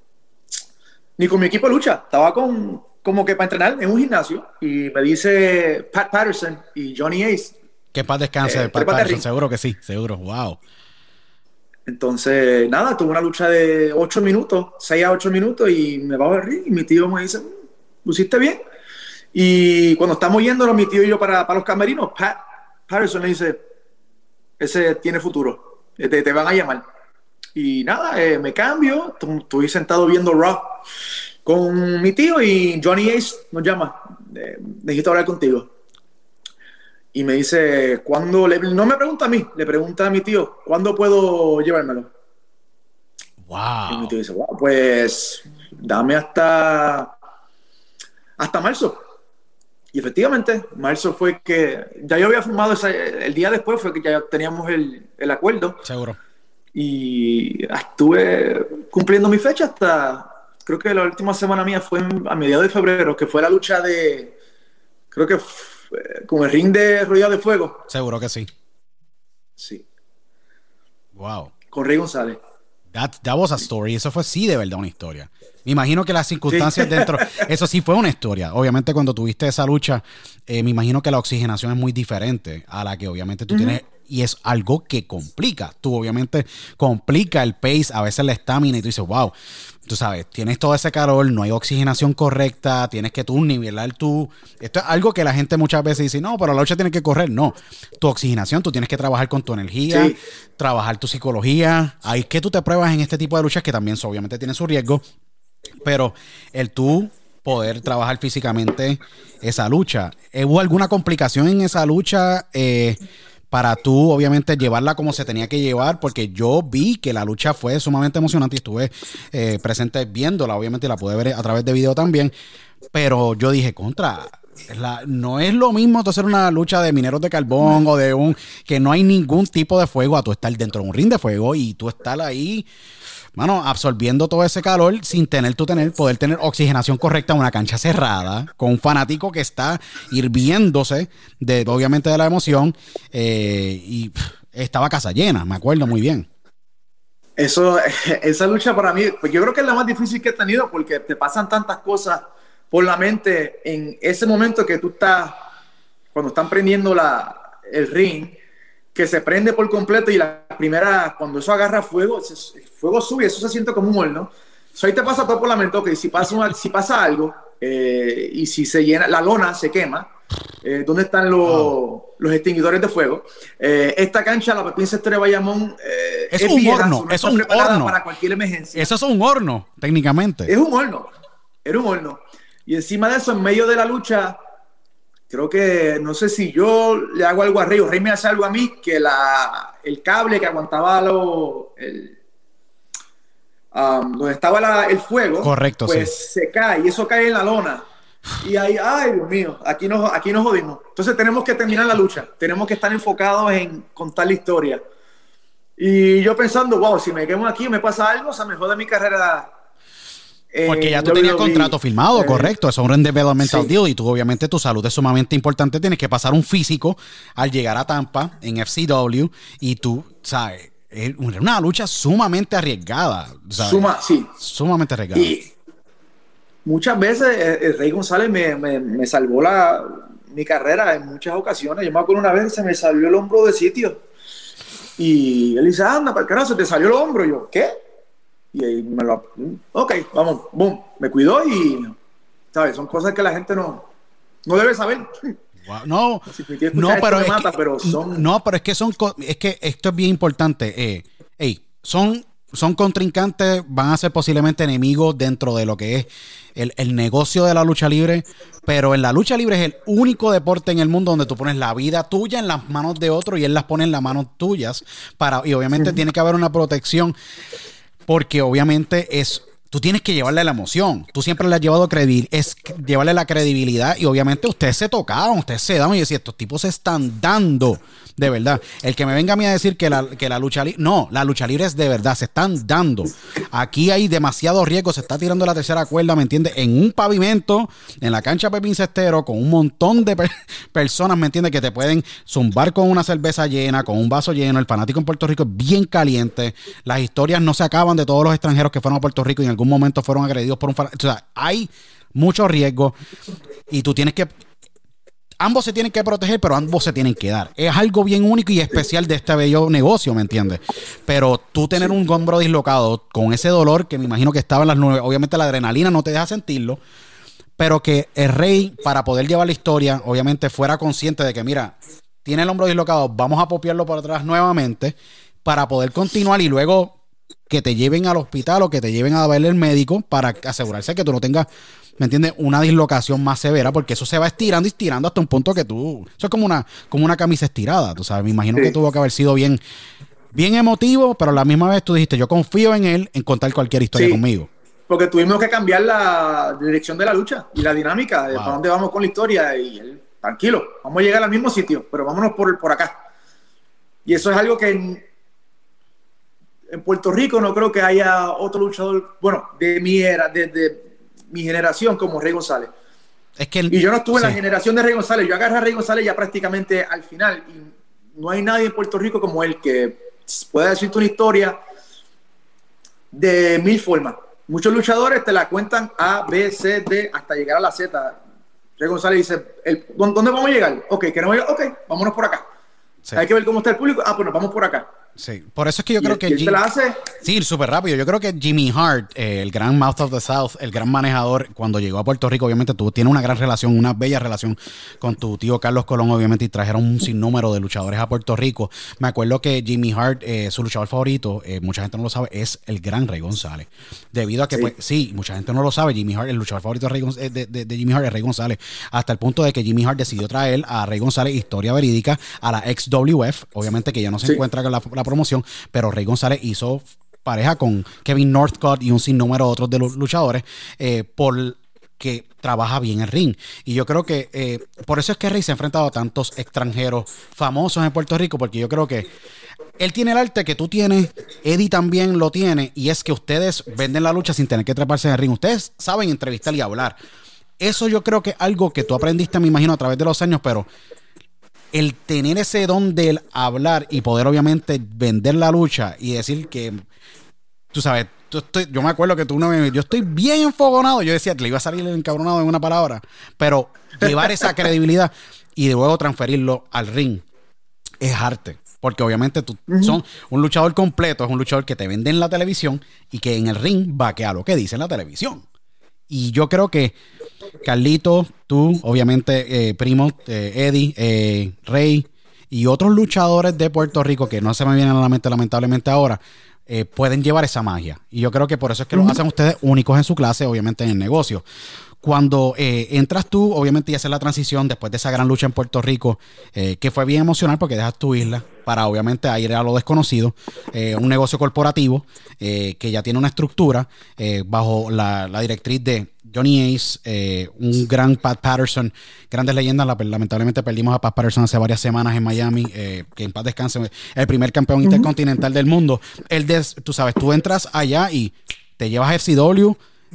ni con mi equipo de lucha, estaba con como que para entrenar en un gimnasio y me dice Pat Patterson y Johnny Ace. Que paz descanse, Eh, Pat Patterson, seguro que sí, seguro. Wow. Entonces, nada, tuve una lucha de 8 minutos, 6 a 8 minutos y me bajo del ring y mi tío me dice, "Mm, ¿luciste bien? Y cuando estamos yéndonos, mi tío y yo para, para los camerinos, Pat Patterson le dice, ese tiene futuro, te, te van a llamar. Y nada, eh, me cambio, tu- estoy sentado viendo Raw con mi tío y Johnny Ace nos llama, eh, necesito hablar contigo. Y me dice, ¿cuándo? le- no me pregunta a mí, le pregunta a mi tío, ¿cuándo puedo llevármelo? Y mi Wow. tío dice, wow, pues dame hasta, hasta marzo. Y efectivamente, marzo fue que ya yo había firmado, esa- el día después fue que ya teníamos el, el acuerdo Seguro. y estuve cumpliendo mi fecha hasta, creo que la última semana mía fue en- a mediados de febrero, que fue la lucha de, creo que fue con el ring de Rodeado de Fuego, Seguro que sí. sí, Wow. con Rey González. That, that was a story. Eso fue sí de verdad una historia. Me imagino que las circunstancias Sí. dentro. Eso sí fue una historia. Obviamente, cuando tuviste esa lucha, eh, me imagino que la oxigenación es muy diferente a la que obviamente tú tienes. Y es algo que complica. Tú, obviamente, complica el pace, a veces la estamina, y tú dices, wow. Tú sabes, tienes todo ese calor, no hay oxigenación correcta, tienes que tú nivelar tu. Esto es algo que la gente muchas veces dice, no, pero la lucha tiene que correr. No. Tu oxigenación, tú tienes que trabajar con tu energía, Sí. trabajar tu psicología. Ahí es que tú te pruebas en este tipo de luchas que también obviamente tienen su riesgo. Pero el tú poder trabajar físicamente esa lucha. ¿eh, ¿Hubo alguna complicación en esa lucha eh, para tú, obviamente, llevarla como se tenía que llevar? Porque yo vi que la lucha fue sumamente emocionante y estuve eh, presente viéndola, obviamente la pude ver a través de video también. Pero yo dije, contra, la- no es lo mismo tú hacer una lucha de mineros de carbón o de un que no hay ningún tipo de fuego a tú estar dentro de un ring de fuego y tú estar ahí mano, absorbiendo todo ese calor sin tener tú tener, poder tener oxigenación correcta en una cancha cerrada, con un fanático que está hirviéndose de, obviamente, de la emoción, eh, y pff, estaba casa llena, me acuerdo muy bien. Eso, esa lucha para mí, pues yo creo que es la más difícil que he tenido porque te pasan tantas cosas por la mente en ese momento que tú estás, cuando están prendiendo la, el ring, que se prende por completo y la primera, cuando eso agarra fuego, fuego sube, eso se siente como un horno. Eso ahí te pasa todo por la mente, ok, si pasa, una- si pasa algo eh, y si se llena, la lona se quema, eh, ¿dónde están los, los extinguidores de fuego? Eh, esta cancha, la Pepín Cestre de Bayamón, eh, Es un horno, so no es un horno. para cualquier emergencia. Eso es un horno, técnicamente. Es un horno. Era un horno. Y encima de eso, en medio de la lucha, creo que no sé si yo le hago algo a Rey o Rey me hace algo a mí, que la, el cable que aguantaba lo, el, um, donde estaba la- el fuego, Correcto, pues se cae y eso cae en la lona. Y ahí, ay Dios mío, aquí nos, aquí nos jodimos. Entonces tenemos que terminar la lucha, tenemos que estar enfocados en contar la historia. Y yo pensando, wow, si me quemo aquí, me pasa algo, o sea, me jode mi carrera. en Porque ya tú tenías contrato firmado, Eh, correcto. Es un developmental sí. deal. Y tú, obviamente, tu salud es sumamente importante. Tienes que pasar un físico al llegar a Tampa en FCW. Y tú, ¿sabes? Es una lucha sumamente arriesgada. ¿sabes? Suma, sí. Sumamente arriesgada. Y muchas veces eh, el Rey González me, me- me salvó la, mi carrera en muchas ocasiones. Yo me acuerdo una vez que se me salió el hombro de sitio. Y él dice, anda, para el carajo, se te salió el hombro. Y yo, ¿qué? Y ahí me lo... Ok, vamos, boom. Me cuidó y, ¿sabes? Son cosas que la gente no, no debe saber. Wow, No, Si no, pero es mata, que, pero son- no, pero es que son, es que esto es bien importante. Eh, son, son contrincantes, van a ser posiblemente enemigos dentro de lo que es el, el negocio de la lucha libre, pero en la lucha libre es el único deporte en el mundo donde tú pones la vida tuya en las manos de otro y él las pone en las manos tuyas para, y obviamente tiene que haber una protección porque obviamente es tú tienes que llevarle la emoción. Tú siempre le has llevado credibilidad, es llevarle la credibilidad y obviamente ustedes se tocaban, ustedes se daban y decían, estos tipos se están dando de verdad. El que me venga a mí a decir que la, que la lucha libre, no, la lucha libre es de verdad, se están dando. Aquí hay demasiado riesgo, se está tirando la tercera cuerda, ¿me entiendes? En un pavimento, en la cancha Pepín Cestero, con un montón de personas, ¿me entiendes? Que te pueden zumbar con una cerveza llena, con un vaso lleno. El fanático en Puerto Rico es bien caliente. Las historias no se acaban de todos los extranjeros que fueron a Puerto Rico y en algún momento fueron agredidos por un fanático. O sea, hay mucho riesgo y tú tienes que ambos se tienen que proteger, pero ambos se tienen que dar. Es algo bien único y especial de este bello negocio, ¿me entiendes? Pero tú tener un hombro dislocado con ese dolor que me imagino que estaba en las nubes, obviamente la adrenalina no te deja sentirlo, pero que el rey, para poder llevar la historia, obviamente fuera consciente de que, mira, tiene el hombro dislocado, vamos a popiarlo por atrás nuevamente para poder continuar y luego que te lleven al hospital o que te lleven a verle el médico para asegurarse que tú no tengas ¿me entiendes? Una dislocación más severa, porque eso se va estirando y estirando hasta un punto que tú. Eso es como una, como una camisa estirada, tú sabes. Me imagino que tuvo que haber sido bien, bien emotivo, pero a la misma vez tú dijiste, yo confío en él en contar cualquier historia conmigo. Porque tuvimos que cambiar la dirección de la lucha y la dinámica de para dónde vamos con la historia. Y él, tranquilo, vamos a llegar al mismo sitio, pero vámonos por, por acá. Y eso es algo que en, en Puerto Rico no creo que haya otro luchador, bueno, de mi era, de mi generación como Rey González. Es que y yo no estuve en la generación de Rey González, yo agarré a Rey González ya prácticamente al final. Y no hay nadie en Puerto Rico como él que pueda decirte una historia de mil formas. Muchos luchadores te la cuentan A, B, C, D, hasta llegar a la Z. Rey González dice, ¿dónde vamos a llegar? Ok, queremos llegar, ok, vámonos por acá. Hay que ver cómo está el público. Ah, pues nos vamos por acá. Sí, por eso es que yo creo que... La hace? Sí, súper rápido. Yo creo que Jimmy Hart, eh, el gran Mouth of the South, el gran manejador, cuando llegó a Puerto Rico, obviamente tú tienes una gran relación, una bella relación con tu tío Carlos Colón, obviamente, y trajeron un sinnúmero de luchadores a Puerto Rico. Me acuerdo que Jimmy Hart, eh, su luchador favorito, eh, mucha gente no lo sabe, es el gran Rey González. Debido a que, sí. Pues, sí, mucha gente no lo sabe, Jimmy Hart, el luchador favorito de, de, Jimmy Hart es Rey González, hasta el punto de que Jimmy Hart decidió traer a Rey González, historia verídica, a la XWF, obviamente que ya no se encuentra con la, la promoción, pero Rey González hizo pareja con Kevin Northcott y un sinnúmero de otros de los luchadores eh, por que trabaja bien el ring. Y yo creo que eh, por eso es que Rey se ha enfrentado a tantos extranjeros famosos en Puerto Rico, porque yo creo que él tiene el arte que tú tienes, Eddie también lo tiene, y es que ustedes venden la lucha sin tener que treparse en el ring. Ustedes saben entrevistar y hablar. Eso yo creo que es algo que tú aprendiste, me imagino, a través de los años, pero el tener ese don del hablar y poder obviamente vender la lucha y decir que, tú sabes, estoy, yo me acuerdo que tú no me, yo estoy bien enfogonado, yo decía, le iba a salir encabronado en una palabra, pero llevar esa credibilidad y luego transferirlo al ring es arte. Porque obviamente tú son un luchador completo, es un luchador que te vende en la televisión y que en el ring va a lo que dice en la televisión. Y yo creo que Carlito, tú, obviamente, eh, Primo, eh, Eddie, eh, Rey y otros luchadores de Puerto Rico que no se me vienen a la mente lamentablemente ahora, pueden llevar esa magia. Y yo creo que por eso es que los hacen ustedes únicos en su clase, obviamente en el negocio. Cuando entras tú, obviamente, y haces la transición después de esa gran lucha en Puerto Rico, que fue bien emocional porque dejas tu isla para, obviamente, ir a lo desconocido, un negocio corporativo que ya tiene una estructura bajo la directriz de Johnny Ace, eh, un gran Pat Patterson, grandes leyendas. lamentablemente perdimos a Pat Patterson hace varias semanas en Miami, eh, que en paz descanse, el primer campeón intercontinental del mundo. El de, tú sabes, tú entras allá y te llevas FCW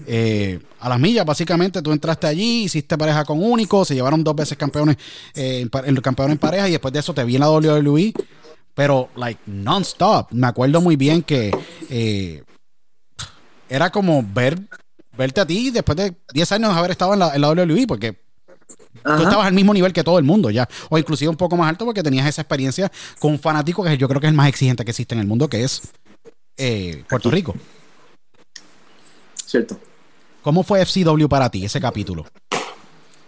eh, a las millas, básicamente. Tú entraste allí, hiciste pareja con Único, se llevaron dos veces campeones, en, campeón en pareja y después de eso te vi en la WWE, pero like non-stop. Me acuerdo muy bien que era como ver verte a ti después de 10 años de haber estado en la, en la WWE, porque tú estabas al mismo nivel que todo el mundo ya, o inclusive un poco más alto porque tenías esa experiencia con un fanático que yo creo que es el más exigente que existe en el mundo, que es eh, Puerto Rico. Cierto. ¿Cómo fue FCW para ti, ese capítulo?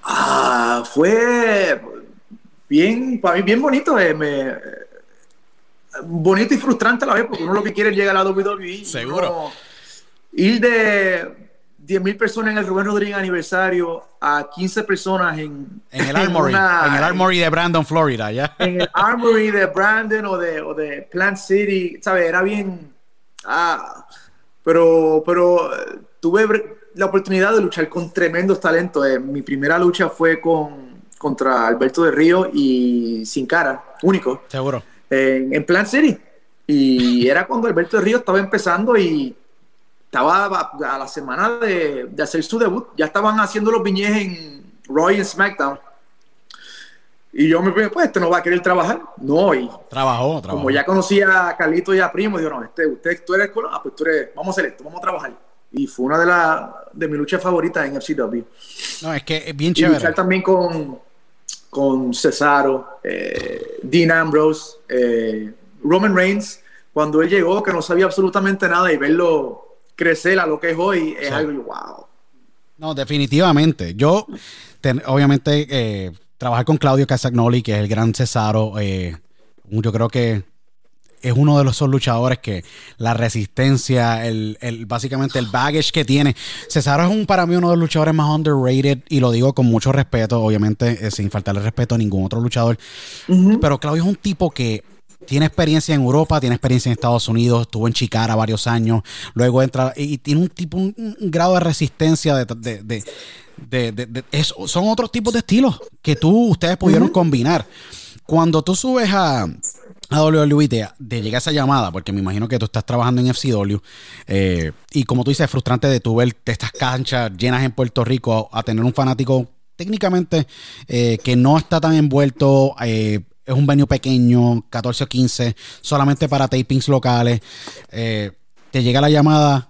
Ah, fue bien, para mí bien bonito, eh, me, bonito y frustrante a la vez, porque uno lo que quiere es llegar a la WWE. Seguro. ir de 10.000 personas en el Rubén Rodríguez aniversario a 15 personas en, en el Armory, en, el Armory de Brandon, Florida, ¿ya? En el Armory de Brandon o de, o de Plant City, ¿sabes? Era bien... Ah, pero, pero tuve la oportunidad de luchar con tremendos talentos. Eh, mi primera lucha fue con, contra Alberto de Río y Sin Cara, único. Seguro. En, en Plant City. Y era cuando Alberto de Río estaba empezando y estaba a la semana de, de hacer su debut. Ya estaban haciendo los viñes en Raw y SmackDown. Y yo me dije, pues, este no va a querer trabajar. No, y Trabajó, trabajó. como ya conocía a Carlito y a Primo, digo, no, este, usted, tú eres colón, ah, pues tú eres, vamos a hacer esto, vamos a trabajar. Y fue una de, las de mis luchas favoritas en FCW. No, es que es bien Y chévere. luchar también con, con Cesaro, eh, Dean Ambrose, eh, Roman Reigns, cuando él llegó, que no sabía absolutamente nada y verlo crecer a lo que es hoy, es Sí. algo, wow. No, definitivamente. Yo, ten- obviamente, eh, trabajar con Claudio Casagnoli, que es el gran Cesaro, eh, yo creo que es uno de los esos luchadores que la resistencia, el, el- básicamente el baggage que tiene. Cesaro es un, para mí uno de los luchadores más underrated y lo digo con mucho respeto, obviamente, eh, sin faltarle respeto a ningún otro luchador. Pero Claudio es un tipo que tiene experiencia en Europa, tiene experiencia en Estados Unidos, estuvo en Chicara varios años, luego entra y, tiene un tipo, un, un grado de resistencia de, de- de- de- es- son otros tipos de estilos que tú, ustedes pudieron combinar. Cuando tú subes a, a WWE, te, te llega esa llamada, porque me imagino que tú estás trabajando en FCW, eh, y como tú dices, es frustrante de tú ver estas canchas llenas en Puerto Rico a, a tener un fanático técnicamente eh, que no está tan envuelto. eh, es un venue pequeño, 14 o 15, solamente para tapings locales. eh, te llega la llamada.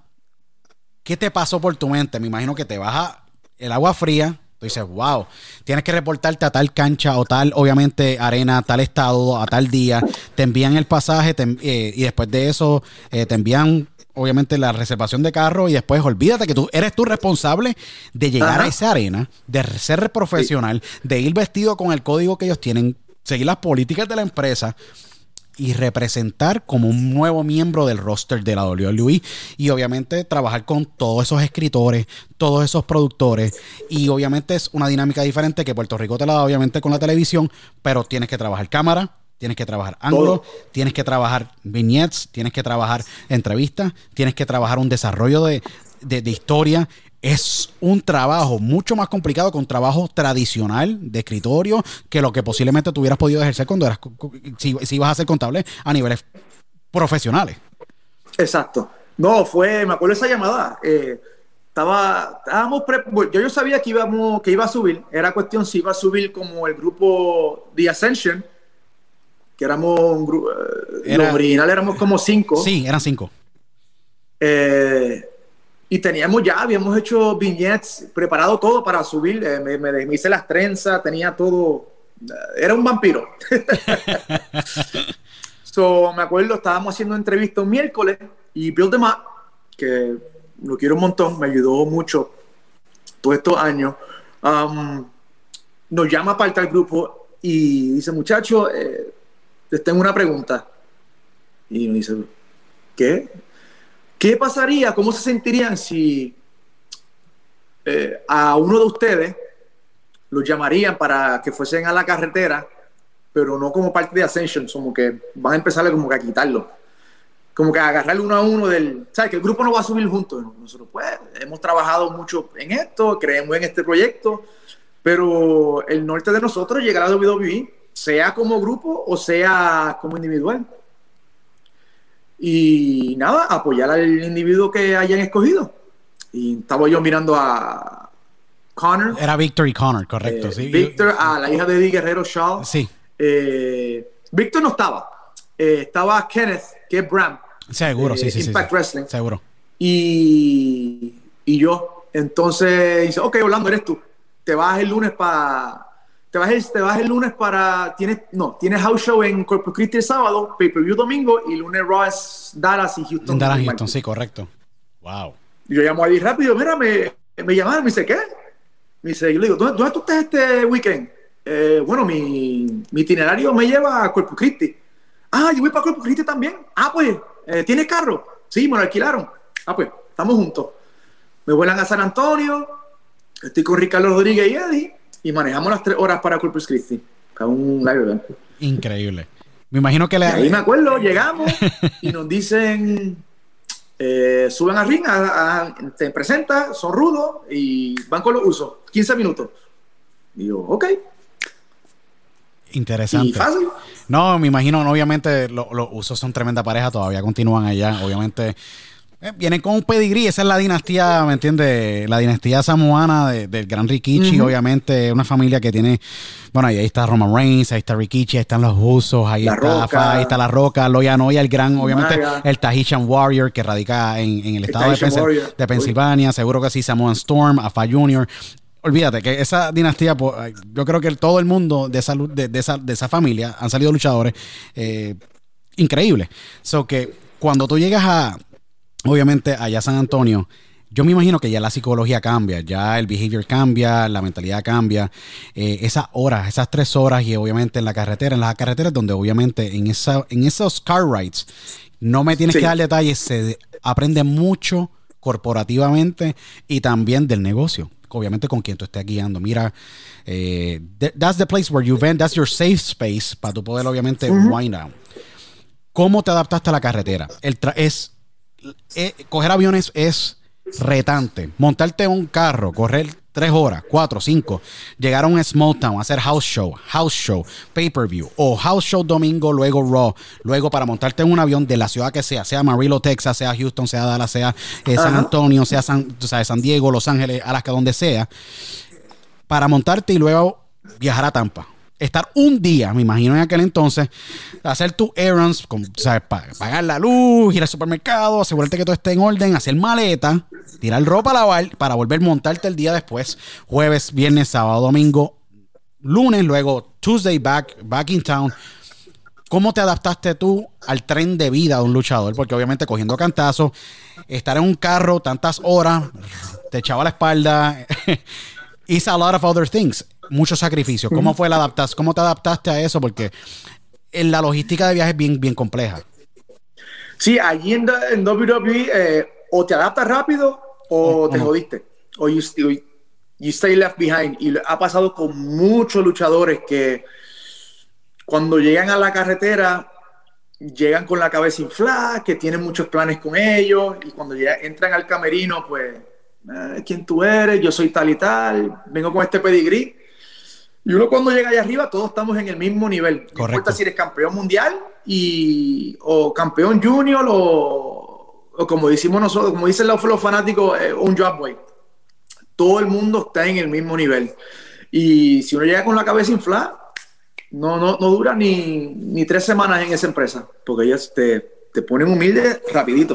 ¿Qué te pasó por tu mente? Me imagino que te baja el agua fría. Tú dices, wow, tienes que reportarte a tal cancha o tal, obviamente, arena, tal estado, a tal día. Te envían el pasaje te eh, y después de eso eh, te envían, obviamente, la reservación de carro y después olvídate que tú eres tú responsable de llegar Ajá. a esa arena, de ser profesional, de ir vestido con el código que ellos tienen, seguir las políticas de la empresa y representar como un nuevo miembro del roster de la WWE y obviamente trabajar con todos esos escritores, todos esos productores y obviamente es una dinámica diferente que Puerto Rico te la da obviamente con la televisión, pero tienes que trabajar cámara, tienes que trabajar ángulo, tienes que trabajar vignettes, tienes que trabajar entrevistas, tienes que trabajar un desarrollo de, de- de historia. Es un trabajo mucho más complicado que un trabajo tradicional de escritorio que lo que posiblemente tú hubieras podido ejercer cuando eras, si, si ibas a ser contable a niveles profesionales. Exacto. No, fue, me acuerdo esa llamada. eh, estaba, estábamos, pre- yo, yo sabía que íbamos, que iba a subir. Era cuestión si iba a subir como el grupo The Ascension, que éramos un grupo, Era- los originales éramos como cinco. Sí, eran cinco. Eh, y teníamos ya, habíamos hecho vignettes, preparado todo para subir. eh, me, me- me hice las trenzas, tenía todo. eh, Era un vampiro. so, me acuerdo, estábamos haciendo entrevista un miércoles y Bill DeMott, que lo quiero un montón, me ayudó mucho todos estos años, um, nos llama aparte al grupo y dice, muchachos, eh, les tengo una pregunta. Y me dice, ¿qué? ¿Qué pasaría? ¿Cómo se sentirían si eh, a uno de ustedes los llamarían para que fuesen a la carretera, pero no como parte de Ascension, como que van a empezar como que a quitarlo? Como que a agarrarle uno a uno del... ¿Sabes? Que el grupo no va a subir juntos. Nosotros, pues, hemos trabajado mucho en esto, creemos en este proyecto, pero el norte de nosotros llegar a WWE, sea como grupo o sea como individual. Y nada, apoyar al individuo que hayan escogido. Y estaba yo mirando a Connor, Era Victor y Connor, correcto. eh, sí. Victor, a la hija de Eddie Guerrero Shaw. Sí, Eh, Victor no estaba. Eh, estaba Kenneth, que es Bram. seguro, sí, sí, sí, Impact sí. Wrestling. Seguro. Y, y yo. Entonces dice, ok, Orlando, eres tú. Te vas el lunes para... Te vas, el, te vas el lunes para... Tienes, no, tienes house show en Corpus Christi el sábado, pay-per-view domingo y lunes Raw es Dallas y Houston. En Dallas, el Houston, sí, correcto. Wow. Y yo llamo a Eddie rápido, mira, me, me llamaron, me dice, ¿qué? Me dice, yo le digo, ¿dónde, dónde tú estás este weekend? "Eh, bueno, mi, mi itinerario me lleva a Corpus Christi. Ah, yo voy para Corpus Christi también. Ah, pues, eh, ¿tienes carro? Sí, me lo alquilaron. Ah, pues, estamos juntos. Me vuelan a San Antonio, estoy con Ricardo Rodríguez y Eddie, y manejamos las tres horas para Corpus Christi. Para un live event. Increíble. Me imagino que Y ahí me le. acuerdo, llegamos y nos dicen, eh, suben al ring, a- a- te presentan, son rudos y van con los usos. 15 minutos. Yo, ok. Interesante. Y fácil. No, me imagino, no, obviamente lo- los usos son tremenda pareja, todavía continúan allá. Obviamente eh, vienen con un pedigrí, esa es la dinastía, ¿me entiendes? La dinastía samoana de- del gran Rikichi, obviamente, una familia que tiene, bueno, ahí está Roman Reigns, ahí está Rikichi, ahí están los usos, ahí La está Roca. Fa, ahí está La Roca, Loya Noya, el gran, obviamente, Maga. el Tahitian Warrior que radica en, en el estado de, Warrior. de Pensilvania, seguro que sí, Samoan Storm, Afa Jr., Olvídate que esa dinastía, pues, yo creo que todo el mundo de esa, de esa, de esa familia han salido luchadores eh, increíbles. So que cuando tú llegas a, obviamente, allá San Antonio, yo me imagino que ya la psicología cambia, ya el behavior cambia, la mentalidad cambia. Eh, esas horas, esas tres horas y obviamente en la carretera, en las carreteras donde obviamente en, esa, en esos car rides, no me tienes Sí. que dar detalles, se aprende mucho corporativamente y también del negocio. Obviamente con quien tú estés guiando. Mira, eh, th- that's the place where you vend, that's your safe space para tu poder obviamente wind down. ¿Cómo te adaptaste a la carretera? El es, eh, coger aviones es retante. Montarte en un carro, correr tres horas, cuatro, cinco, llegar a un small town, hacer house show, house show, pay-per-view, o house show domingo, luego Raw, luego para montarte en un avión de la ciudad que sea, sea Amarillo, Texas, sea Houston, sea Dallas, sea eh, San. Antonio, sea San, tú sabes, San Diego, Los Ángeles, Alaska, donde sea, para montarte y luego viajar a Tampa. Estar un día, me imagino en aquel entonces, hacer tus errands, con, pagar la luz, ir al supermercado, asegurarte que todo esté en orden, hacer maleta, tirar ropa a lavar para volver a montarte el día después, jueves, viernes, sábado, domingo, lunes, luego Tuesday back, back in town. ¿Cómo te adaptaste tú al tren de vida de un luchador? Porque obviamente cogiendo cantazos, estar en un carro tantas horas, te echaba la espalda, hice a lot of other things, muchos sacrificios. ¿Cómo fue la adaptación? ¿Cómo te adaptaste a eso? Porque en la logística de viaje es bien, bien compleja. Sí, allí en, en WWE eh, o te adaptas rápido o te jodiste. O you, you- you stay left behind. Y ha pasado con muchos luchadores que cuando llegan a la carretera llegan con la cabeza inflada, que tienen muchos planes con ellos y cuando llega- entran al camerino, pues, "Eh, ¿quién tú eres? Yo soy tal y tal, vengo con este pedigrí. Y uno cuando llega allá arriba, todos estamos en el mismo nivel. No Correcto. importa si eres campeón mundial y, o campeón junior o, o como decimos nosotros, como dicen los, los fanáticos, eh, un job boy. Todo el mundo está en el mismo nivel. Y si uno llega con la cabeza inflada, no, no, no dura ni, ni tres semanas en esa empresa, porque ellos te, te ponen humilde rapidito.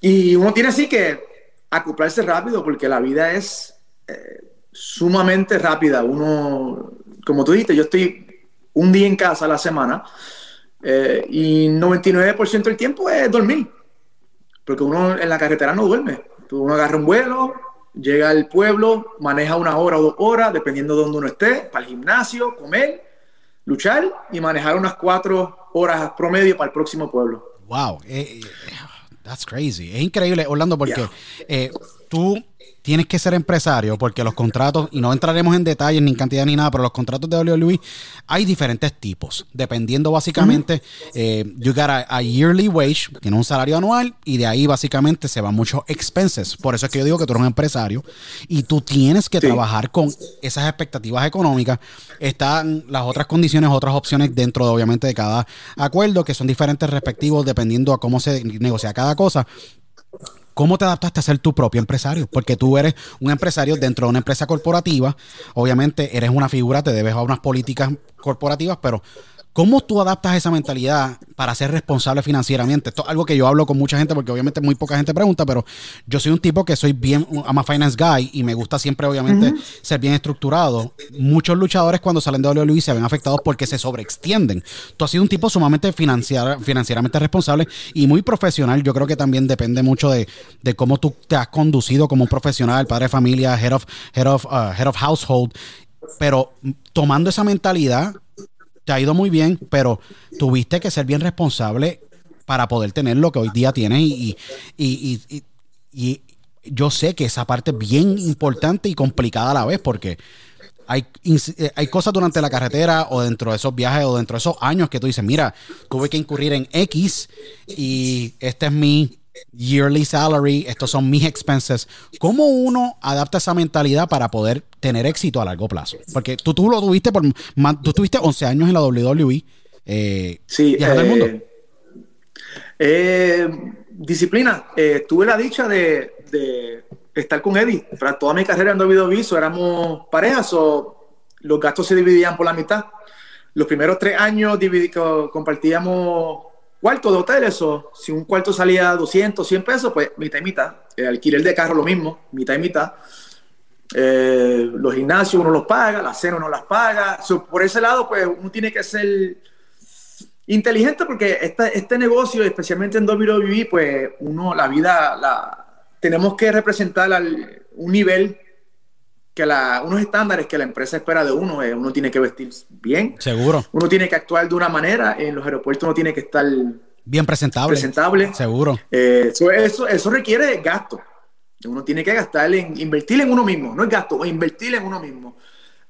Y uno tiene así que acoplarse rápido, porque la vida es eh, sumamente rápida. Uno, como tú dijiste, yo estoy un día en casa a la semana eh, y 99% del tiempo es dormir, porque uno en la carretera no duerme. Uno agarra un vuelo, llega al pueblo, maneja una hora o dos horas, dependiendo de donde uno esté, para el gimnasio, comer, luchar y manejar unas cuatro horas promedio para el próximo pueblo. Wow, eh, eh, that's crazy. Es increíble, Orlando, porque Yeah. eh, tú tienes que ser empresario, porque los contratos, y no entraremos en detalles ni en cantidad ni nada, pero los contratos de WWE hay diferentes tipos, dependiendo básicamente, eh, you got a, a yearly wage, tiene un salario anual, y de ahí básicamente se van muchos expenses. Por eso es que yo digo que tú eres un empresario y tú tienes que Sí. trabajar con esas expectativas económicas. Están las otras condiciones, otras opciones dentro de obviamente de cada acuerdo, que son diferentes respectivos dependiendo a cómo se negocia cada cosa. ¿Cómo te adaptaste a ser tu propio empresario? Porque tú eres un empresario dentro de una empresa corporativa. Obviamente eres una figura, te debes a unas políticas corporativas, pero ¿cómo tú adaptas esa mentalidad para ser responsable financieramente? Esto es algo que yo hablo con mucha gente porque obviamente muy poca gente pregunta, pero yo soy un tipo que soy bien, I'm a finance guy y me gusta siempre obviamente ser bien estructurado. Muchos luchadores cuando salen de WWE se ven afectados porque se sobreextienden. Tú has sido un tipo sumamente financiar- financieramente responsable y muy profesional. Yo creo que también depende mucho de, de cómo tú te has conducido como un profesional, padre de familia, head of, head of, uh, head of household. Pero mm, tomando esa mentalidad, te ha ido muy bien, pero tuviste que ser bien responsable para poder tener lo que hoy día tienes y, y, y- y- yo sé que esa parte es bien importante y complicada a la vez porque hay, eh, hay cosas durante la carretera o dentro de esos viajes o dentro de esos años que tú dices, mira, tuve que incurrir en X y este es mi yearly salary, estos son mis expenses. ¿Cómo uno adapta esa mentalidad para poder tener éxito a largo plazo? Porque tú, tú lo tuviste por tú tuviste 11 años en la WWE. Eh, sí, viajando el mundo. Eh, eh, disciplina. tuve la dicha de, estar con Eddie. Para toda mi carrera en WWE éramos parejas o los gastos se dividían por la mitad. Los primeros tres años compartíamos cuarto de hoteles o si un cuarto salía 200, 100 pesos, pues mitad y mitad. El alquiler de carro lo mismo, mitad y mitad. Eh, los gimnasios uno los paga, la cena uno las paga. por ese lado, pues uno tiene que ser inteligente porque este, este negocio, especialmente en WWE, pues uno, la vida, la, tenemos que representar al, un nivel que la, unos estándares que la empresa espera de uno. Eh, uno tiene que vestir bien. Seguro. Uno tiene que actuar de una manera. En los aeropuertos uno tiene que estar bien presentable. Presentable. Seguro. Eh, eso, eso, requiere gasto. Uno tiene que gastar en invertir en uno mismo. No es gasto, invertir en uno mismo.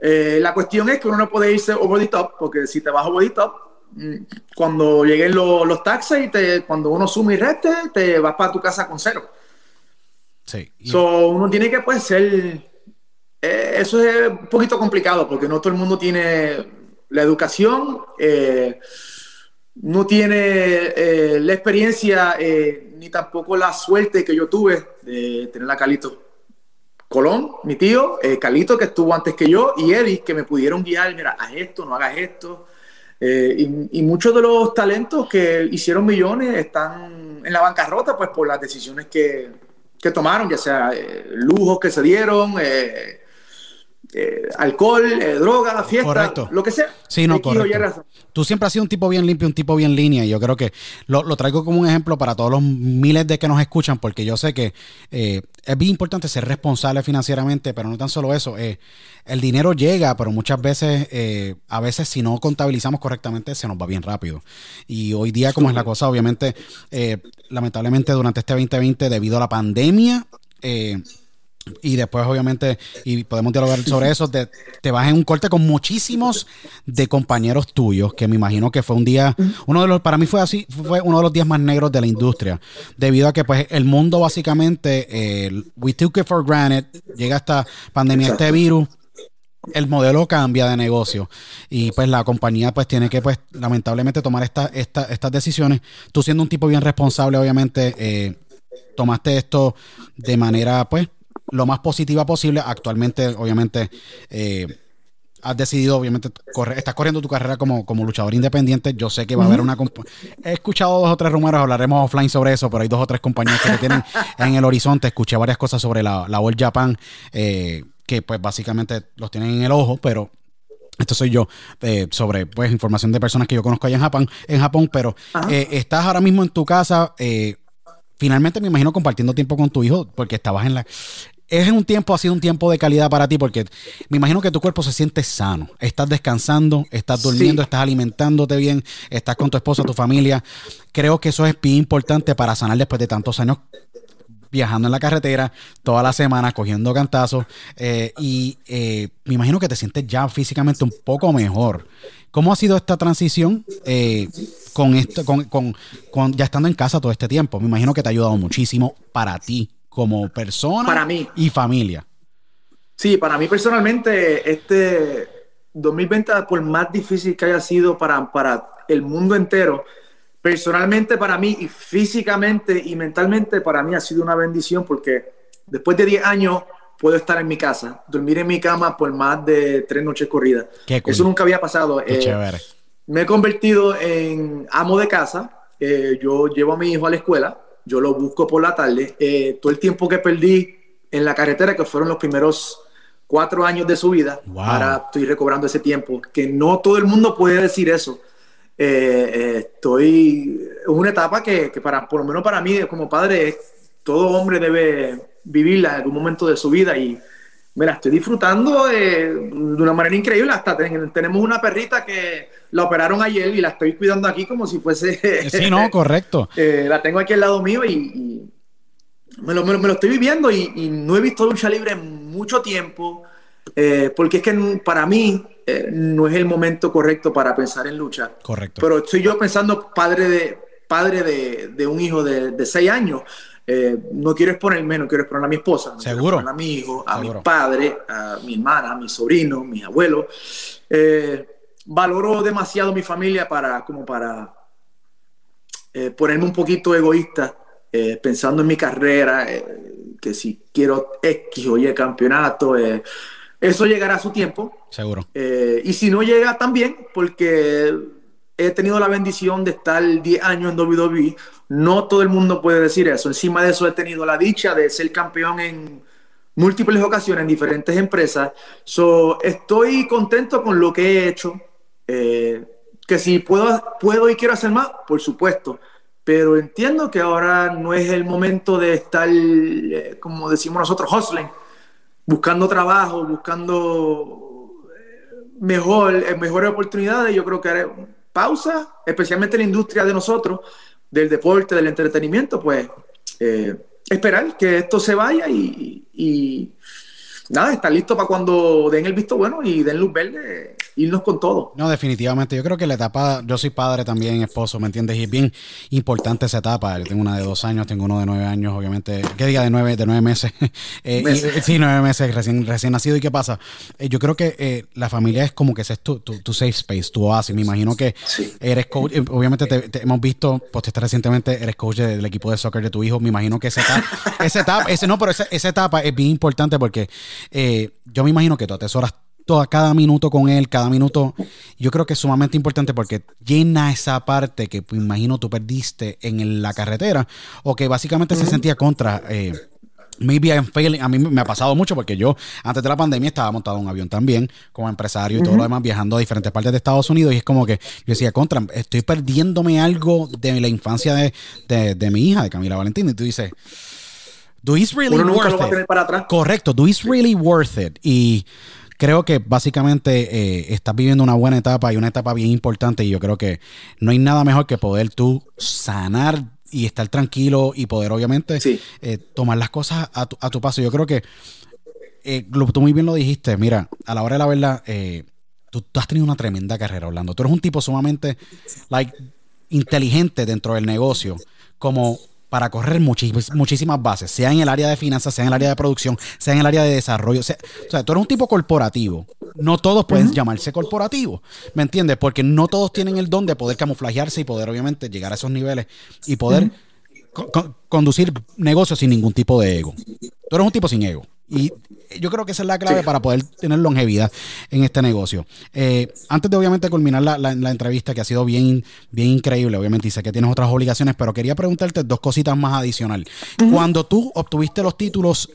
Eh, la cuestión es que uno no puede irse over the top, porque si te vas over the top, mm, cuando lleguen los, los taxes y te, cuando uno suma y reste, te vas para tu casa con cero. Sí. So, uno tiene que pues ser eh, eso es un poquito complicado porque no todo el mundo tiene la educación, eh, no tiene eh, la experiencia ni tampoco la suerte que yo tuve de tener a Calito Colón, mi tío, Calito que estuvo antes que yo y Eddie que me pudieron guiar, mira, haz esto, no hagas esto. Y, muchos de los talentos que hicieron millones están en la bancarrota pues por las decisiones que, que tomaron, ya sea lujos que se dieron, eh, alcohol, eh, droga, fiesta, lo que sea. Sí, no, correcto. Tú siempre has sido un tipo bien limpio, un tipo bien línea, y yo creo que lo, traigo como un ejemplo para todos los miles de que nos escuchan, porque yo sé que eh, es bien importante ser responsable financieramente, pero no tan solo eso. el dinero llega, pero muchas veces, a veces si no contabilizamos correctamente, se nos va bien rápido. Y hoy día, como es la cosa, obviamente, lamentablemente durante este 2020, debido a la pandemia, eh, y después, obviamente, y podemos dialogar sobre eso, te, te, vas en un corte con muchísimos de compañeros tuyos, que me imagino que fue un día, uno de los, para mí fue así, fue uno de los días más negros de la industria, debido a que pues el mundo básicamente, eh, we took it for granted, llega esta pandemia, este virus, el modelo cambia de negocio y pues la compañía pues tiene que pues lamentablemente tomar esta, esta, estas decisiones. Tú siendo un tipo bien responsable, obviamente, eh, tomaste esto de manera pues lo más positiva posible. Actualmente, obviamente, eh, has decidido, obviamente, correr, estás corriendo tu carrera como, como luchador independiente. Yo sé que va a haber una. He escuchado dos o tres rumores, hablaremos offline sobre eso, pero hay dos o tres compañías que tienen en el horizonte. Escuché varias cosas sobre la, la World Japan, eh, que pues básicamente los tienen en el ojo, pero esto soy yo, eh, sobre pues información de personas que yo conozco allá en Japón, en Japón pero estás ahora mismo en tu casa, finalmente me imagino compartiendo tiempo con tu hijo, porque estabas en la, es un tiempo, ha sido un tiempo de calidad para ti porque me imagino que tu cuerpo se siente sano. Estás descansando, estás durmiendo, estás alimentándote bien, estás con tu esposa, tu familia. Creo que eso es bien importante para sanar después de tantos años viajando en la carretera toda la semana, cogiendo cantazos. Eh, y eh, me imagino que te sientes ya físicamente un poco mejor. ¿Cómo ha sido esta transición eh, con esto, con, con, ya estando en casa todo este tiempo? Me imagino que te ha ayudado muchísimo para ti como persona para mí. y familia. Sí, para mí personalmente, este 2020, por más difícil que haya sido para, para el mundo entero, personalmente para mí y físicamente y mentalmente para mí ha sido una bendición porque después de 10 años puedo estar en mi casa, dormir en mi cama por más de tres noches corridas. Eso nunca había pasado. Eh, me he convertido en amo de casa. Eh, yo llevo a mi hijo a la escuela yo lo busco por la tarde. Eh, todo el tiempo que perdí en la carretera, que fueron los primeros cuatro años de su vida, ahora estoy recobrando ese tiempo, que no todo el mundo puede decir eso. Eh, eh, estoy, es una etapa que, que, para, por lo menos para mí como padre, todo hombre debe vivirla en algún momento de su vida y me la estoy disfrutando de una manera increíble. Hasta tenemos una perrita que la operaron ayer y la estoy cuidando aquí como si fuese. Sí, no, correcto. Eh, la tengo aquí al lado mío y, me, lo, me, lo, estoy viviendo y, no he visto lucha libre en mucho tiempo. Eh, porque es que para mí eh, no es el momento correcto para pensar en lucha. Correcto. Pero estoy yo pensando padre de padre de, un hijo de, seis años, eh, no quiero exponerme, no quiero exponer a mi esposa, no Seguro. a mi hijo, a mi padre, a mi hermana, a mi sobrino, mis abuelos. Eh, valoro demasiado mi familia para, como para eh, ponerme un poquito egoísta, pensando en mi carrera, que si quiero X o Y campeonato, eso llegará a su tiempo. Seguro. y si no llega también, porque he tenido la bendición de estar 10 años en WWE. No todo el mundo puede decir eso. Encima de eso he tenido la dicha de ser campeón en múltiples ocasiones en diferentes empresas. So, estoy contento con lo que he hecho. Eh, que si puedo, puedo y quiero hacer más, por supuesto. Pero entiendo que ahora no es el momento de estar, eh, como decimos nosotros, hustling, buscando trabajo, buscando eh, mejor, mejores oportunidades. Yo creo que pausa, especialmente en la industria de nosotros, del deporte, del entretenimiento, pues eh, esperar que esto se vaya y, y nada, estar listo para cuando den el visto bueno y den luz verde irnos con todo. No, definitivamente. Yo creo que la etapa, yo soy padre también, esposo, ¿me entiendes? Y es bien importante esa etapa. Yo tengo una de dos años, tengo uno de nueve años, obviamente. ¿Qué diga de nueve, de nueve meses? Eh, sí, nueve meses, recién, recién nacido. ¿Y qué pasa? Eh, yo creo que eh, la familia es como que ese es tu, tu, safe space, tu oasis. Me imagino que eres coach, obviamente te, hemos visto, pues te recientemente, eres coach del equipo de soccer de tu hijo. Me imagino que esa etapa, esa etapa, ese no, pero esa, esa etapa es bien importante porque yo me imagino que tú atesoras a cada minuto con él, cada minuto. Yo creo que es sumamente importante porque llena esa parte que pues, imagino tú perdiste en la carretera o que básicamente se sentía contra. Eh, maybe I'm failing. A mí me ha pasado mucho porque yo, antes de la pandemia, estaba montado en un avión también, como empresario y todo lo demás, viajando a diferentes partes de Estados Unidos. Y es como que yo decía, contra, estoy perdiéndome algo de la infancia de, mi hija, de Camila Valentín. Y tú dices, do is really worth it? para atrás. Correcto, do is really worth it? Y creo que básicamente eh, estás viviendo una buena etapa y una etapa bien importante y yo creo que no hay nada mejor que poder tú sanar y estar tranquilo y poder obviamente eh, tomar las cosas a tu, a tu, paso. Yo creo que eh, tú muy bien lo dijiste, mira, a la hora de la verdad, tú, tú, has tenido una tremenda carrera, Orlando. Tú eres un tipo sumamente like, inteligente dentro del negocio, como para correr muchísimas bases, sea en el área de finanzas, sea en el área de producción, sea en el área de desarrollo. o sea, tú eres un tipo corporativo. No todos pueden llamarse corporativos, ¿me entiendes? Porque no todos tienen el don de poder camuflajearse y poder obviamente llegar a esos niveles y poder conducir negocios sin ningún tipo de ego. Tú eres un tipo sin ego. Y yo creo que esa es la clave para poder tener longevidad en este negocio. Eh, antes de obviamente culminar la, entrevista, que ha sido bien, bien increíble, obviamente, y sé que tienes otras obligaciones, pero quería preguntarte dos cositas más adicionales. Cuando tú obtuviste los títulos,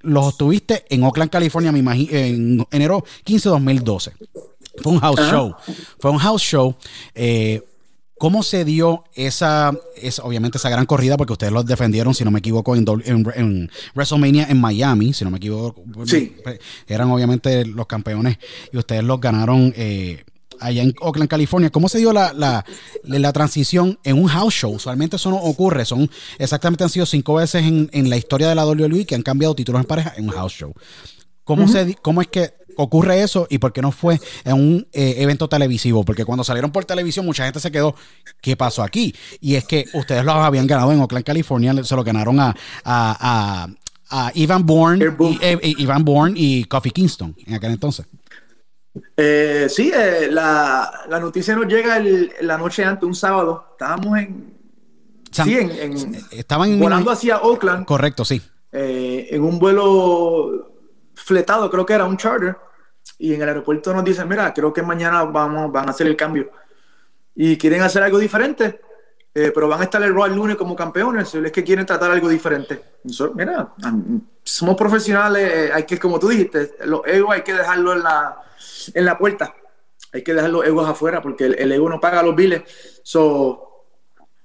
los obtuviste en Oakland, California, me imagino, en enero 15 de 2012. Fue un house show. Fue un house show. Eh, ¿Cómo se dio esa, obviamente esa gran corrida? Porque ustedes los defendieron, si no me equivoco, en, en, WrestleMania en Miami, si no me equivoco. Sí. Eran obviamente los campeones y ustedes los ganaron eh, allá en Oakland, California. ¿Cómo se dio la, la, transición en un house show? Usualmente eso no ocurre. Son exactamente han sido cinco veces en, la historia de la WWE que han cambiado títulos en pareja en un house show. ¿Cómo, se, ¿Cómo es que ocurre eso y por qué no fue en un eh, evento televisivo. Porque cuando salieron por televisión, mucha gente se quedó, ¿qué pasó aquí? Y es que ustedes lo habían ganado en Oakland, California, se lo ganaron a, a, a, Ivan Bourne y, eh, Ivan Bourne y Coffee Kingston en aquel entonces. Eh, sí, la, la, noticia nos llega la noche antes, un sábado. Estábamos en. sí, en, estaban volando hacia Oakland. Correcto, sí. en un vuelo fletado, creo que era un charter, y en el aeropuerto nos dicen, mira, creo que mañana vamos, van a hacer el cambio. Y quieren hacer algo diferente, eh, pero van a estar el Royal lunes como campeones, es que quieren tratar algo diferente. mira, somos profesionales, eh, hay que, como tú dijiste, los egos hay que dejarlo en la, en la puerta. Hay que dejar los egos afuera porque el, ego no paga los biles. So,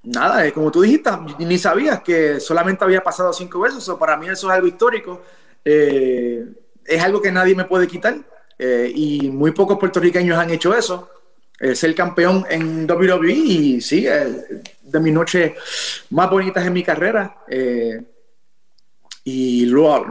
nada, es como tú dijiste, ni sabías que solamente había pasado cinco veces. So, para mí eso es algo histórico. Eh, es algo que nadie me puede quitar eh, y muy pocos puertorriqueños han hecho eso. Eh, ser campeón en WWE y sí, eh, de mis noches más bonitas en mi carrera y lo,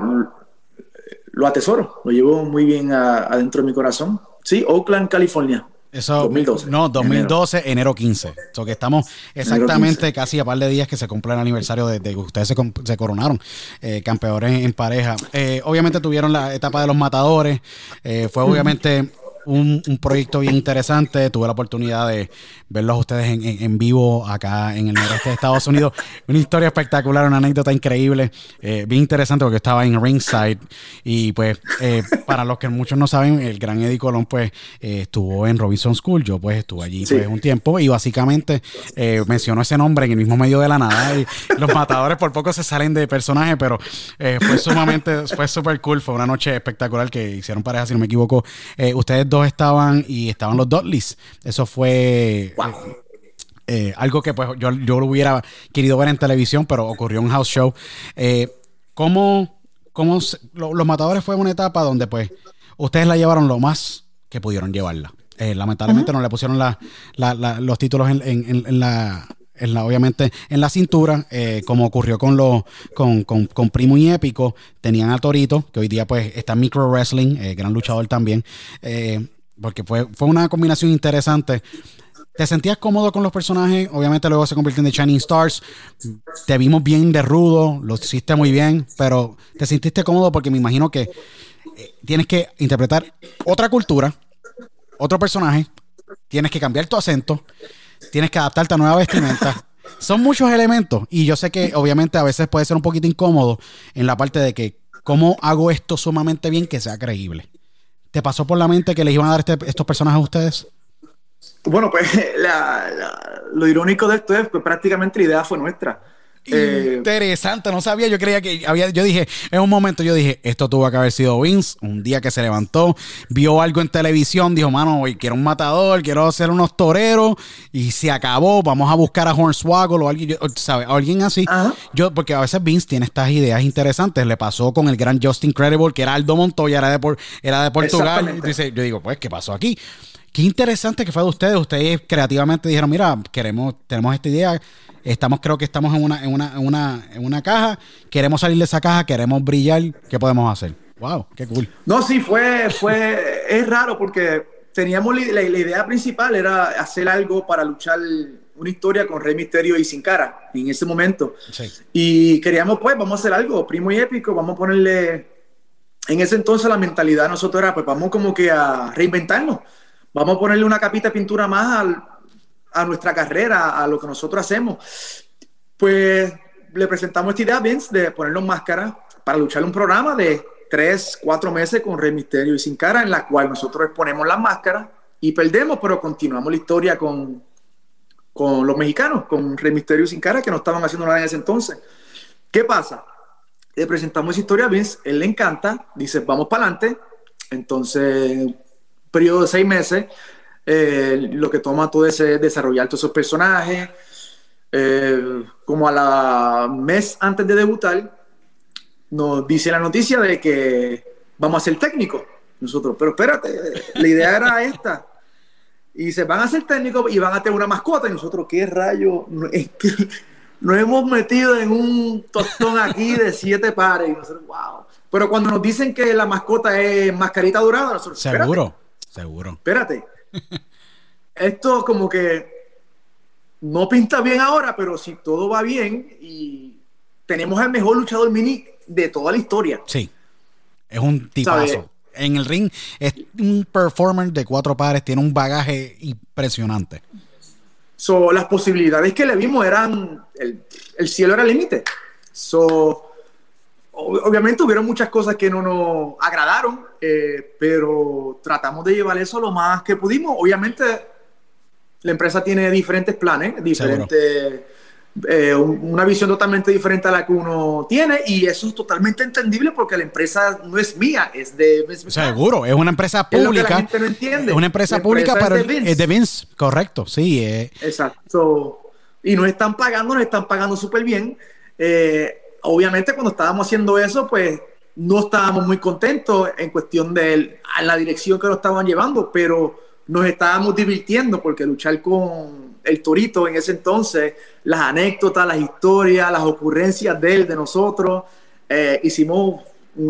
lo atesoro, lo llevo muy bien adentro de mi corazón. Sí, Oakland, California. Eso, 2012. No, 2012, enero, 15. So que estamos exactamente 15. casi a par de días que se cumple el aniversario de, de que ustedes se coronaron eh, campeones en pareja. Eh, obviamente tuvieron la etapa de los matadores. Eh, fue obviamente un, un proyecto bien interesante. Tuve la oportunidad de verlos a ustedes en, en- en vivo acá en el noreste de Estados Unidos. Una historia espectacular, una anécdota increíble. eh, bien interesante porque yo estaba en ringside. Y pues, eh, para los que muchos no saben, el gran Eddie Colón, pues, eh, estuvo en Robinson School. Yo, pues, estuve allí Sí. pues, un tiempo y básicamente mencionó ese nombre en el mismo medio de la nada. Y los matadores por poco se salen de personaje, pero fue sumamente, fue súper cool. Fue una noche espectacular que hicieron pareja, si no me equivoco. Ustedes dos estaban y estaban los Dudleys. Eso fue. eh, eh, algo que pues yo, yo lo hubiera querido ver en televisión, pero ocurrió en un house show. Eh, ¿Cómo, cómo se- lo- los matadores fue una etapa donde pues ustedes la llevaron lo más que pudieron llevarla? Eh, lamentablemente no le pusieron la- la- la- los títulos en- en la en la, obviamente en la cintura, eh, como ocurrió con los con, con, con Primo y Épico, tenían a Torito, que hoy día pues está en Micro Wrestling, eh, gran luchador también, eh, porque fue, fue una combinación interesante. ¿Te sentías cómodo con los personajes? Obviamente luego se convirtió en The Shining Stars. Te vimos bien de rudo, lo hiciste muy bien, pero ¿te sentiste cómodo? Porque me imagino que tienes que interpretar otra cultura, otro personaje, tienes que cambiar tu acento, tienes que adaptarte a nueva vestimenta. Son muchos elementos y yo sé que obviamente a veces puede ser un poquito incómodo en la parte de que cómo hago esto sumamente bien que sea creíble. ¿Te pasó por la mente que les iban a dar este- estos personajes a ustedes? Bueno, pues lo irónico de esto es que prácticamente la idea fue nuestra. Eh, Interesante, no sabía, yo creía que había, yo dije, en un momento yo dije, esto tuvo que haber sido Vince, un día que se levantó, vio algo en televisión, dijo, mano, hoy quiero un matador, quiero hacer unos toreros, y se acabó, vamos a buscar a Hornswoggle o alguien, yo- ¿sabe? Alguien así. Ajá. Yo, porque a veces Vince tiene estas ideas interesantes, le pasó con el gran Justin Credible, que era Aldo Montoya, era de, por- era de Portugal. Dice, yo digo, pues, ¿qué pasó aquí? Qué interesante que fue de ustedes. Ustedes creativamente dijeron, mira, queremos, tenemos esta idea. Estamos, creo que estamos en una, en una, en una, en una caja. Queremos salir de esa caja, queremos brillar. ¿Qué podemos hacer? Wow, qué cool. No, sí, fue, fue, es raro porque teníamos la, la- idea principal era hacer algo para luchar una historia con Rey Misterio y Sin Cara en ese momento. Sí. Y queríamos, pues, vamos a hacer algo primo y épico, vamos a ponerle, en ese entonces la mentalidad de nosotros era, pues vamos como que a reinventarnos, vamos a ponerle una capita de pintura más a nuestra carrera, a lo que nosotros hacemos. Pues le presentamos esta idea a Vince de ponernos máscaras para luchar un programa de tres, cuatro meses con Rey Misterio y Sin Cara, en la cual nosotros exponemos las máscaras y perdemos, pero continuamos la historia con, con los mexicanos, con Rey Misterio y Sin Cara, que no estaban haciendo nada en ese entonces. ¿Qué pasa? Le presentamos esa historia a Vince, él le encanta, dice, vamos para adelante. Entonces, periodo de seis meses, eh, lo que toma todo ese desarrollar todos esos personajes. Eh, como a la mes antes de debutar, nos dice la noticia de que vamos a ser técnicos. Nosotros, pero espérate, la idea era esta. Y se van a ser técnicos y van a tener una mascota. Y nosotros, ¿qué rayo? Es que Nos hemos metido en un tostón aquí de siete pares. Y nosotros, wow. Pero cuando nos dicen que la mascota es mascarita dorada, nosotros, espérate, Seguro, espérate. Esto como que no pinta bien ahora, pero si todo va bien y tenemos al mejor luchador mini de toda la historia. Sí. Es un tipazo. En el ring es un performer de cuatro pares, tiene un bagaje impresionante. So, las posibilidades que le vimos eran, el, el cielo era el límite. So, obviamente hubieron muchas cosas que no nos agradaron, eh, pero tratamos de llevar eso lo más que pudimos. Obviamente la empresa tiene diferentes planes, diferentes, eh, un- una visión totalmente diferente a la que uno tiene y eso es totalmente entendible porque la empresa no es mía, es de Vince. Seguro, es una empresa Es la pública. gente no entiende. Es una empresa pública, pero es de Vince. es de Vince, correcto, sí. eh, Exacto. Y nos están pagando, nos están pagando súper bien. Eh, obviamente cuando estábamos haciendo eso, pues no estábamos muy contentos en cuestión de la dirección que nos estaban llevando, pero nos estábamos divirtiendo porque luchar con el Torito en ese entonces, las anécdotas, las historias, las ocurrencias de él, de nosotros, eh, hicimos,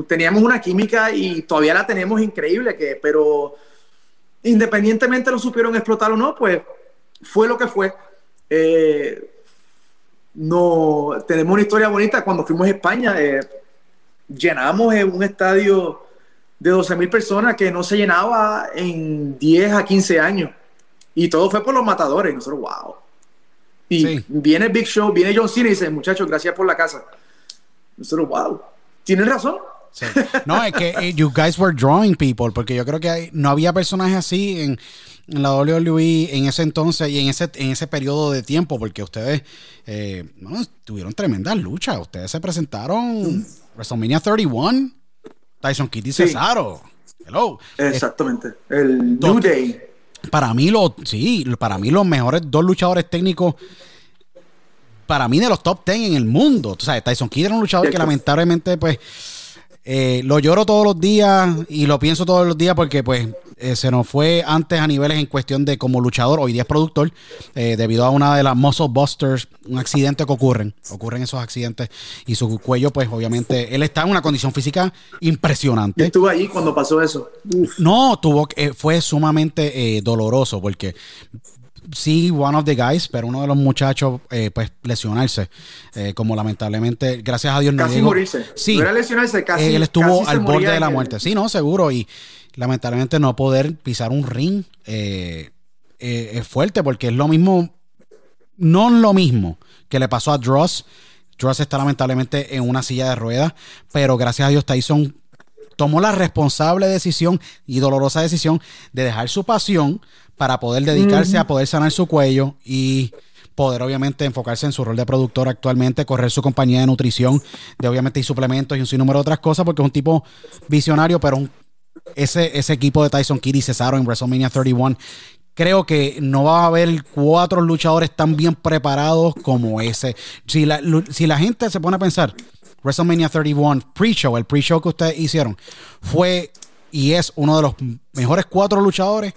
teníamos una química y todavía la tenemos increíble, que, pero independientemente lo supieron explotar o no, pues fue lo que fue. Eh, no, tenemos una historia bonita. Cuando fuimos a España, eh, llenamos un estadio de 12 mil personas que no se llenaba en 10 a 15 años. Y todo fue por los matadores. Nosotros, wow. Y Sí. viene Big Show, viene John Cena y dice, muchachos, gracias por la casa. Nosotros, wow. Tienen razón. Sí. No, es que eh, you guys were drawing people, porque yo creo que no había personajes así en, en la WWE en ese entonces y en ese, en ese periodo de tiempo, porque ustedes eh, tuvieron tremendas luchas. Ustedes se presentaron WrestleMania 31, Tyson Kidd y Sí. Cesaro. Hello. Exactamente. El New Day. Para mí, los, sí, para mí los mejores dos luchadores técnicos, para mí de los top 10 en el mundo. Tú sabes, Tyson Kidd era un luchador que lamentablemente, pues, eh, lo lloro todos los días y lo pienso todos los días porque, pues, eh, se nos fue antes a niveles en cuestión de como luchador, hoy día es productor, eh, debido a una de las muscle busters, un accidente que ocurren, ocurren esos accidentes y su cuello, pues, obviamente, él está en una condición física Yo impresionante. estuve allí cuando pasó eso. Uf. No, tuvo que- eh, fue sumamente doloroso porque sí, one of the guys, pero uno de los muchachos, eh, pues lesionarse, eh, como lamentablemente, gracias a Dios no Casi morirse. Sí, No era lesionarse, casi. él estuvo casi al borde de la el- muerte. Sí, no, seguro. Y lamentablemente no poder pisar un ring eh, es fuerte porque es lo mismo, no lo mismo que le pasó a Dross. Dross está lamentablemente en una silla de ruedas, pero gracias a Dios Tyson tomó la responsable decisión y dolorosa decisión de dejar su pasión para poder dedicarse a poder sanar su cuello y poder obviamente enfocarse en su rol de productor actualmente, correr su compañía de nutrición, de obviamente y suplementos y un sinnúmero de otras cosas, porque es un tipo visionario, pero un- ese, ese equipo de Tyson Kidd y Cesaro en WrestleMania 31 creo que no va a haber cuatro luchadores tan bien preparados como ese. Si la, si la gente se pone a pensar, WrestleMania 31 pre-show, el pre-show que ustedes hicieron, fue y es uno de los mejores cuatro luchadores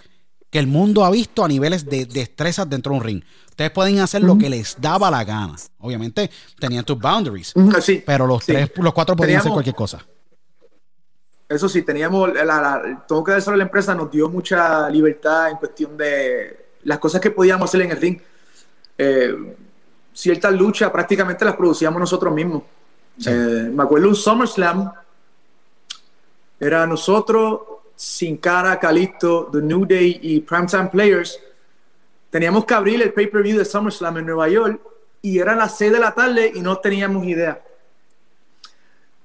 que el mundo ha visto a niveles de destrezas dentro de un ring. Ustedes pueden hacer lo que les daba la gana. Obviamente tenían tus boundaries, Ujú, Sí. pero los Sí. tres, los cuatro podían hacer Teníamos- cualquier cosa. Eso sí, teníamos, la, la, tengo que decirlo, la empresa nos dio mucha libertad en cuestión de las cosas que podíamos hacer en el ring. Eh, ciertas luchas prácticamente las producíamos nosotros mismos. Eh, me acuerdo un SummerSlam, era nosotros, Sin Cara, Calixto, The New Day y Primetime Players. Teníamos que abrir el pay-per-view de SummerSlam en Nueva York y era las 6 de la tarde y no teníamos idea.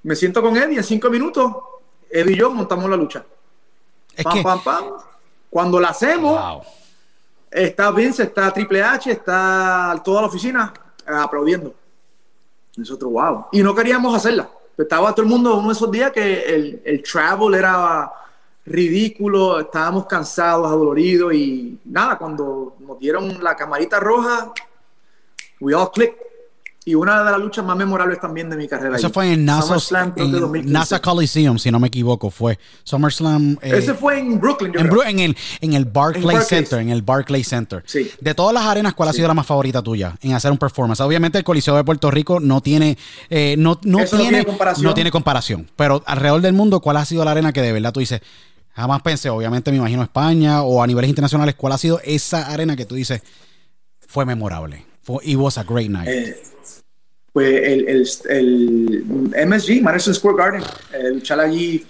Me siento con Eddie en cinco minutos. Eddie y yo montamos la lucha. Es pam, que, pam, pam. Cuando la hacemos, wow. está Vince, está Triple H, está toda la oficina eh, aplaudiendo. Nosotros, wow. Y no queríamos hacerla. Estaba todo el mundo uno de esos días que el, el travel era ridículo, estábamos cansados, adoloridos y nada, cuando nos dieron la camarita roja, we all clicked. Y una de las luchas más memorables también de mi carrera. Eso allí. fue en NASA, SummerSlam, creo que en 2015. NASA Coliseum, si no me equivoco, fue SummerSlam. eh, Ese fue en Brooklyn, yo en, creo. Bru- en el, en el Barclays. Center, en el Barclays Center. Sí. De todas las arenas, ¿cuál ha sido la más favorita tuya en hacer un performance? Obviamente el Coliseo de Puerto Rico no tiene, eh, no, tiene comparación. no tiene comparación. Pero alrededor del mundo, ¿cuál ha sido la arena que de verdad tú dices? Jamás pensé, obviamente me imagino España o a niveles internacionales, ¿cuál ha sido esa arena que tú dices fue memorable? Fue, it was a great night. Eh, pues el, el, el MSG, Madison Square Garden, eh, luchar allí,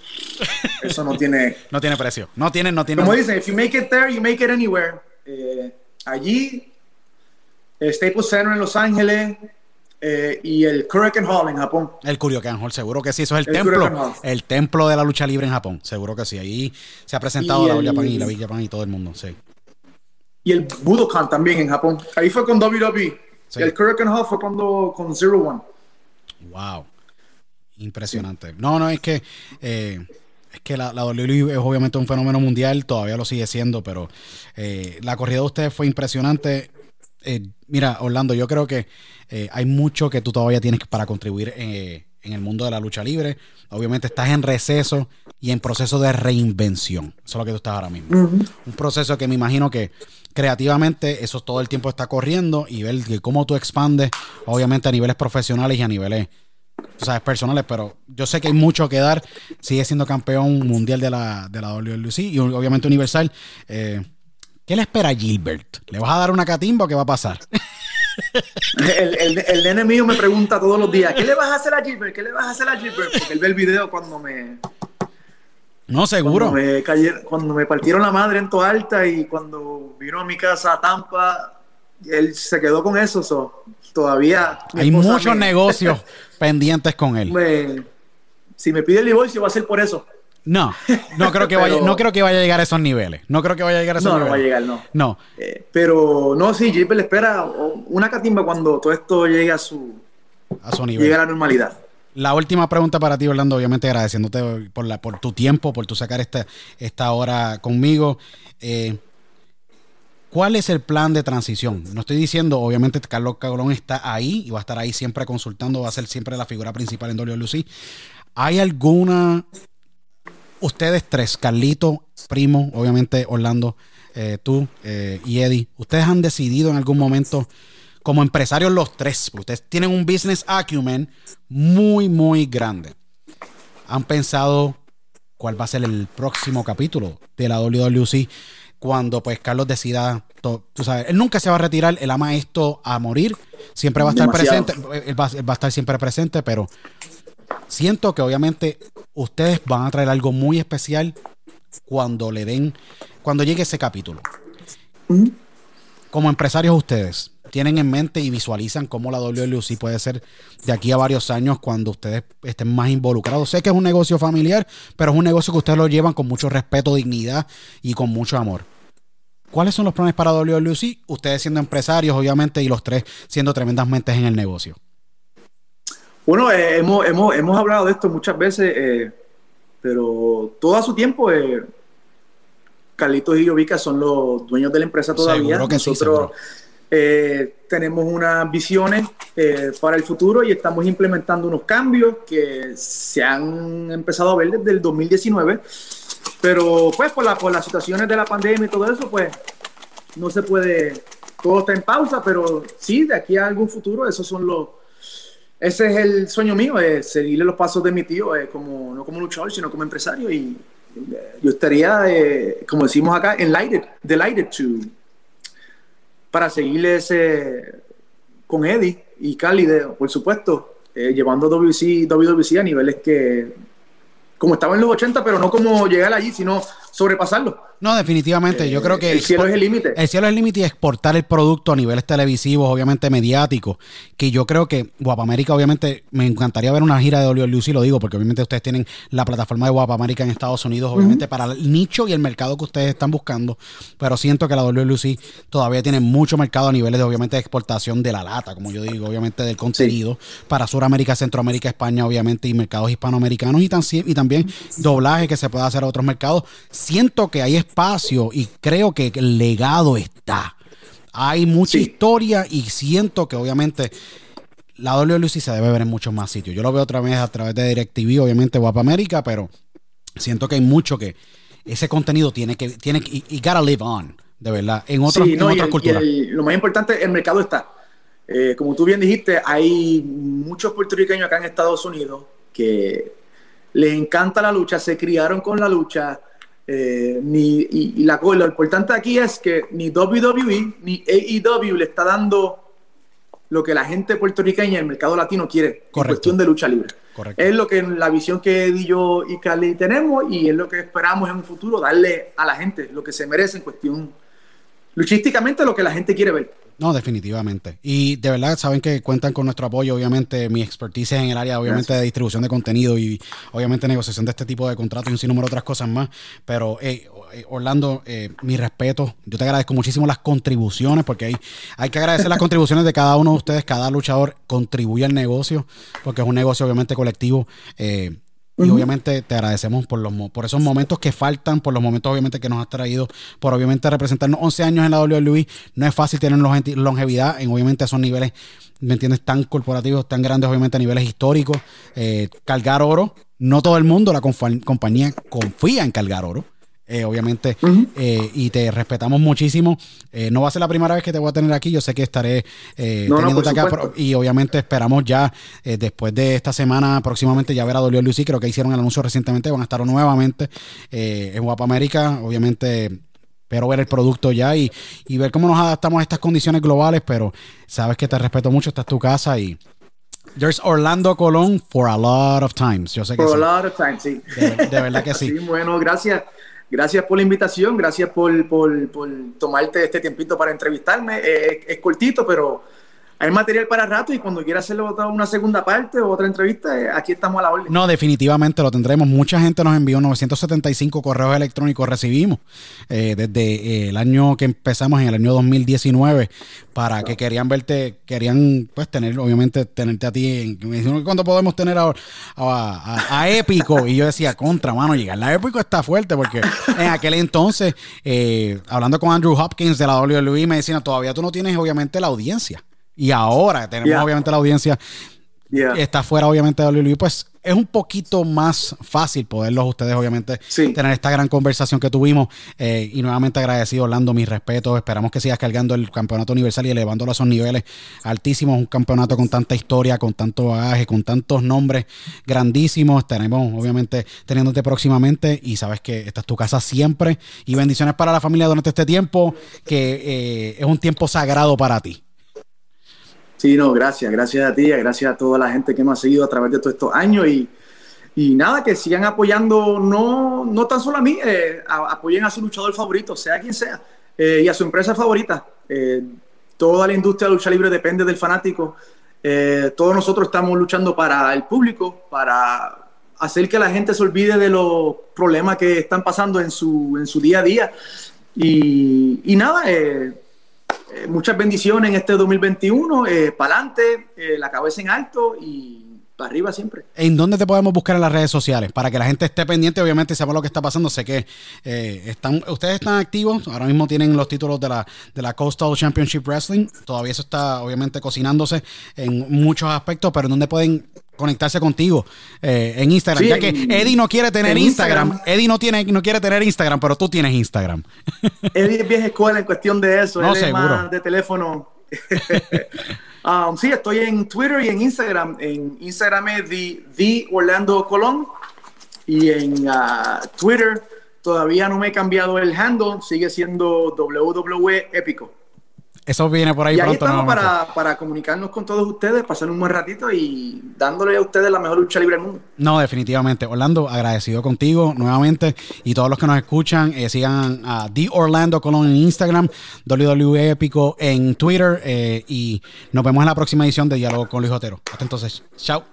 eso no tiene. no tiene precio. No tiene, no tiene. Como dicen, if you make it there, you make it anywhere. Eh, allí, el Staples Center en Los Ángeles eh, y el Korakuen Hall en Japón. El Kuryokan Hall, seguro que sí, eso es el, El templo, el templo de la lucha libre en Japón, seguro que sí. Ahí se ha presentado Y la All Japan y la Big Japan y todo el mundo, sí. Y el Budokan también en Japón. Ahí fue con WWE. Sí. Y el Korakuen Hall fue cuando con Zero One. Wow. Impresionante. No, no, es que eh, es que la, la WWE es obviamente un fenómeno mundial, todavía lo sigue siendo, pero eh, la corrida de ustedes fue impresionante. Eh, mira, Orlando, yo creo que hay mucho que tú todavía tienes para contribuir en el mundo de la lucha libre. Obviamente estás en receso y en proceso de reinvención. Eso es lo que tú estás ahora mismo. Un proceso que me imagino que creativamente eso todo el tiempo está corriendo y ver cómo tú expandes, obviamente a niveles profesionales y a niveles tú sabes, personales, pero yo sé que hay mucho que dar. Sigue siendo campeón mundial de la, de la WLC y obviamente universal. Eh, ¿Qué le espera a Gilbert? ¿Le vas a dar una catimba o qué va a pasar? El, el, el nene mío me pregunta todos los días, ¿qué le vas a hacer a Gilbert? ¿Qué le vas a hacer a Gilbert? Porque él ve el video cuando me, No, seguro. Cuando me, cayeron- cuando me partieron la madre en Toalta y cuando vino a mi casa a Tampa, él se quedó con eso. so, todavía. Hay muchos me- negocios pendientes con él. me- si me pide el divorcio, va a ser por eso. No, no creo que Pero- vaya, no creo que vaya a llegar a esos niveles. No creo que vaya a llegar a esos No, no niveles. va a llegar, no. No. Eh, pero no, sí, Gilbert le espera una catimba cuando todo esto llegue a su. a su nivel. llegue a la normalidad. La última pregunta para ti, Orlando, obviamente agradeciéndote por, la, por tu tiempo, por tu sacar esta, esta hora conmigo. Eh, ¿Cuál es el plan de transición? No estoy diciendo, obviamente Carlos Cabrón está ahí y va a estar ahí siempre consultando, va a ser siempre la figura principal en WLC. ¿Hay alguna, ustedes tres, Carlito, Primo, obviamente Orlando, eh, tú eh, y Eddie, ustedes han decidido en algún momento como empresarios los tres, ustedes tienen un business acumen muy, muy grande. Han pensado cuál va a ser el próximo capítulo de la WWC cuando pues Carlos decida, tú sabes, él nunca se va a retirar, él ama esto a morir, siempre va a estar Demasiado. presente, él va, él va a estar siempre presente, pero siento que obviamente ustedes van a traer algo muy especial cuando le den, cuando llegue ese capítulo. Como empresarios ustedes, ¿tienen en mente y visualizan cómo la WLUC puede ser de aquí a varios años cuando ustedes estén más involucrados? Sé que es un negocio familiar, pero es un negocio que ustedes lo llevan con mucho respeto, dignidad y con mucho amor. ¿Cuáles son los planes para WLUC? Ustedes siendo empresarios, obviamente, y los tres siendo tremendas mentes en el negocio. Bueno, eh, hemos, hemos, hemos hablado de esto muchas veces, eh, pero todo a su tiempo, eh, Carlitos y Yovica son los dueños de la empresa todavía. Seguro que sí, Nosotros eh, tenemos unas visiones eh, para el futuro y estamos implementando unos cambios que se han empezado a ver desde el 2019, pero pues por, la, por las situaciones de la pandemia y todo eso, pues no se puede, todo está en pausa, pero sí, de aquí a algún futuro, esos son los ese es el sueño mío, es seguirle los pasos de mi tío, eh, como, no como luchador, sino como empresario. Y eh, yo estaría, eh, como decimos acá, enlightened, delighted to, para seguirle ese, con Eddie y Cali, por supuesto, eh, llevando WC, WWC a niveles que, como estaba en los 80, pero no como llegar allí, sino sobrepasarlo. No, definitivamente. Yo creo que el cielo es el límite. El cielo es el límite y exportar el producto a niveles televisivos, obviamente mediáticos. Que yo creo que Guapamérica, obviamente, me encantaría ver una gira de WLUC, lo digo, porque obviamente ustedes tienen la plataforma de Guapamérica en Estados Unidos, obviamente, para el nicho y el mercado que ustedes están buscando. Pero siento que la WLUC todavía tiene mucho mercado a niveles de, obviamente, de exportación de la lata, como yo digo, obviamente, del contenido para Sudamérica, Centroamérica, España, obviamente, y mercados hispanoamericanos y, tan- y también doblaje que se pueda hacer a otros mercados. Siento que hay espacio y creo que el legado está. Hay mucha Sí. historia y siento que obviamente la WLC se debe ver en muchos más sitios. Yo lo veo otra vez a través de DirecTV, obviamente Guapa América, pero siento que hay mucho que ese contenido tiene que tiene que y, gotta live on, de verdad, en Sí, no, otras el- culturas. el- lo más importante, el mercado está. Eh, como tú bien dijiste, hay muchos puertorriqueños acá en Estados Unidos que les encanta la lucha, se criaron con la lucha. Eh, ni, y, y la, lo importante aquí es que ni WWE ni AEW le está dando lo que la gente puertorriqueña, el mercado latino quiere Correcto. en cuestión de lucha libre. Correcto. Es lo que la visión que Eddie, yo y Cali tenemos y es lo que esperamos en un futuro darle a la gente lo que se merece en cuestión luchísticamente lo que la gente quiere ver. No, definitivamente. Y de verdad saben que cuentan con nuestro apoyo, obviamente, mi expertise en el área, obviamente, de distribución de contenido y obviamente negociación de este tipo de contratos y un sinnúmero de otras cosas más. Pero, eh, eh, Orlando, eh, mi respeto. Yo te agradezco muchísimo las contribuciones, porque hay, hay que agradecer las contribuciones de cada uno de ustedes. Cada luchador contribuye al negocio, porque es un negocio, obviamente, colectivo. Eh, y obviamente te agradecemos por los por esos momentos que faltan, por los momentos obviamente que nos has traído, por obviamente representarnos 11 años en la WWE. No es fácil tener longe- longevidad en obviamente esos niveles, ¿me entiendes? Tan corporativos, tan grandes, obviamente a niveles históricos. Eh, cargar oro, no todo el mundo, la compañía confía en cargar oro. Eh, obviamente, eh, y te respetamos muchísimo. Eh, no va a ser la primera vez que te voy a tener aquí, yo sé que estaré No, no, teniéndote por acá, pero- y obviamente esperamos ya, eh, después de esta semana, próximamente ya ver a WWE, creo que hicieron el anuncio recientemente, van a estar nuevamente eh, en Guapa América, obviamente... Pero ver el producto ya y, y ver cómo nos adaptamos a estas condiciones globales, pero sabes que te respeto mucho, esta es tu casa y there's Orlando Colón for a lot of times. Yo sé que For a sí. lot of time, sí. De, de verdad que sí. Sí, bueno, gracias. Gracias por la invitación, gracias por, por, por tomarte este tiempito para entrevistarme. Eh, es cortito, pero hay material para rato y cuando quieras hacerlo otra- una segunda parte o otra entrevista, eh, aquí estamos a la orden. No, definitivamente lo tendremos. Mucha gente nos envió 975 correos electrónicos, recibimos eh, desde eh, el año que empezamos, en el año 2019, para que querían verte, querían pues tener, obviamente, tenerte a ti. En, me dijeron, ¿cuándo podemos tener a, a, a- a Épico? Y yo decía, contra, mano, llegar a Épico está fuerte, porque en aquel entonces, eh, hablando con Andrew Hopkins de la WWE, me decían, todavía tú no tienes, obviamente, la audiencia. Y ahora tenemos, Yeah. obviamente, la audiencia Yeah. está fuera obviamente de WWE, pues es un poquito más fácil poderlos ustedes obviamente Sí. tener esta gran conversación que tuvimos eh, y nuevamente agradecido Orlando, mis respetos, esperamos que sigas cargando el campeonato universal y elevándolo a esos niveles altísimos, un campeonato con tanta historia, con tanto bagaje, con tantos nombres grandísimos, tenemos obviamente teniéndote próximamente y sabes que esta es tu casa siempre y bendiciones para la familia durante este tiempo que eh, es un tiempo sagrado para ti. Sí, no, gracias, gracias a ti, gracias a toda la gente que nos ha seguido a través de todos estos años y, y nada, que sigan apoyando, no, no tan solo a mí, eh, apoyen a su luchador favorito, sea quien sea, eh, y a su empresa favorita. Eh, toda la industria de lucha libre depende del fanático. Todos nosotros estamos luchando para el público, para hacer que la gente se olvide de los problemas que están pasando en su, en su día a día. Y, y nada, eh, muchas bendiciones en este 2021. para adelante, la cabeza en alto y para arriba siempre. ¿En dónde te podemos buscar en las redes sociales? Para que la gente esté pendiente, obviamente, sepa lo que está pasando. Sé que eh, están, ustedes están activos. Ahora mismo tienen los títulos de la, de la Coastal Championship Wrestling. Todavía eso está, obviamente, cocinándose en muchos aspectos, pero ¿en dónde pueden conectarse contigo? Eh, en Instagram. Sí, ya que Eddie no quiere tener en Instagram. Instagram. Eddie no, tiene, no quiere tener Instagram, pero tú tienes Instagram. Él es vieja escuela en cuestión de eso. No, él es seguro. más de teléfono. Um, sí, estoy en Twitter y en Instagram. En Instagram es the, Orlando Colón. Y en ah, Twitter todavía no me he cambiado el handle. Sigue siendo WWE Épico. Eso viene por ahí y ahí pronto. estamos para, para comunicarnos con todos ustedes, pasar un buen ratito y dándole a ustedes la mejor lucha libre del mundo. No, definitivamente. Orlando, agradecido contigo nuevamente. Y todos los que nos escuchan, eh, sigan a The Orlando Colón en Instagram, WWE Épico en Twitter. eh, y nos vemos en la próxima edición de Diálogo con Luis Otero. Hasta entonces, chao.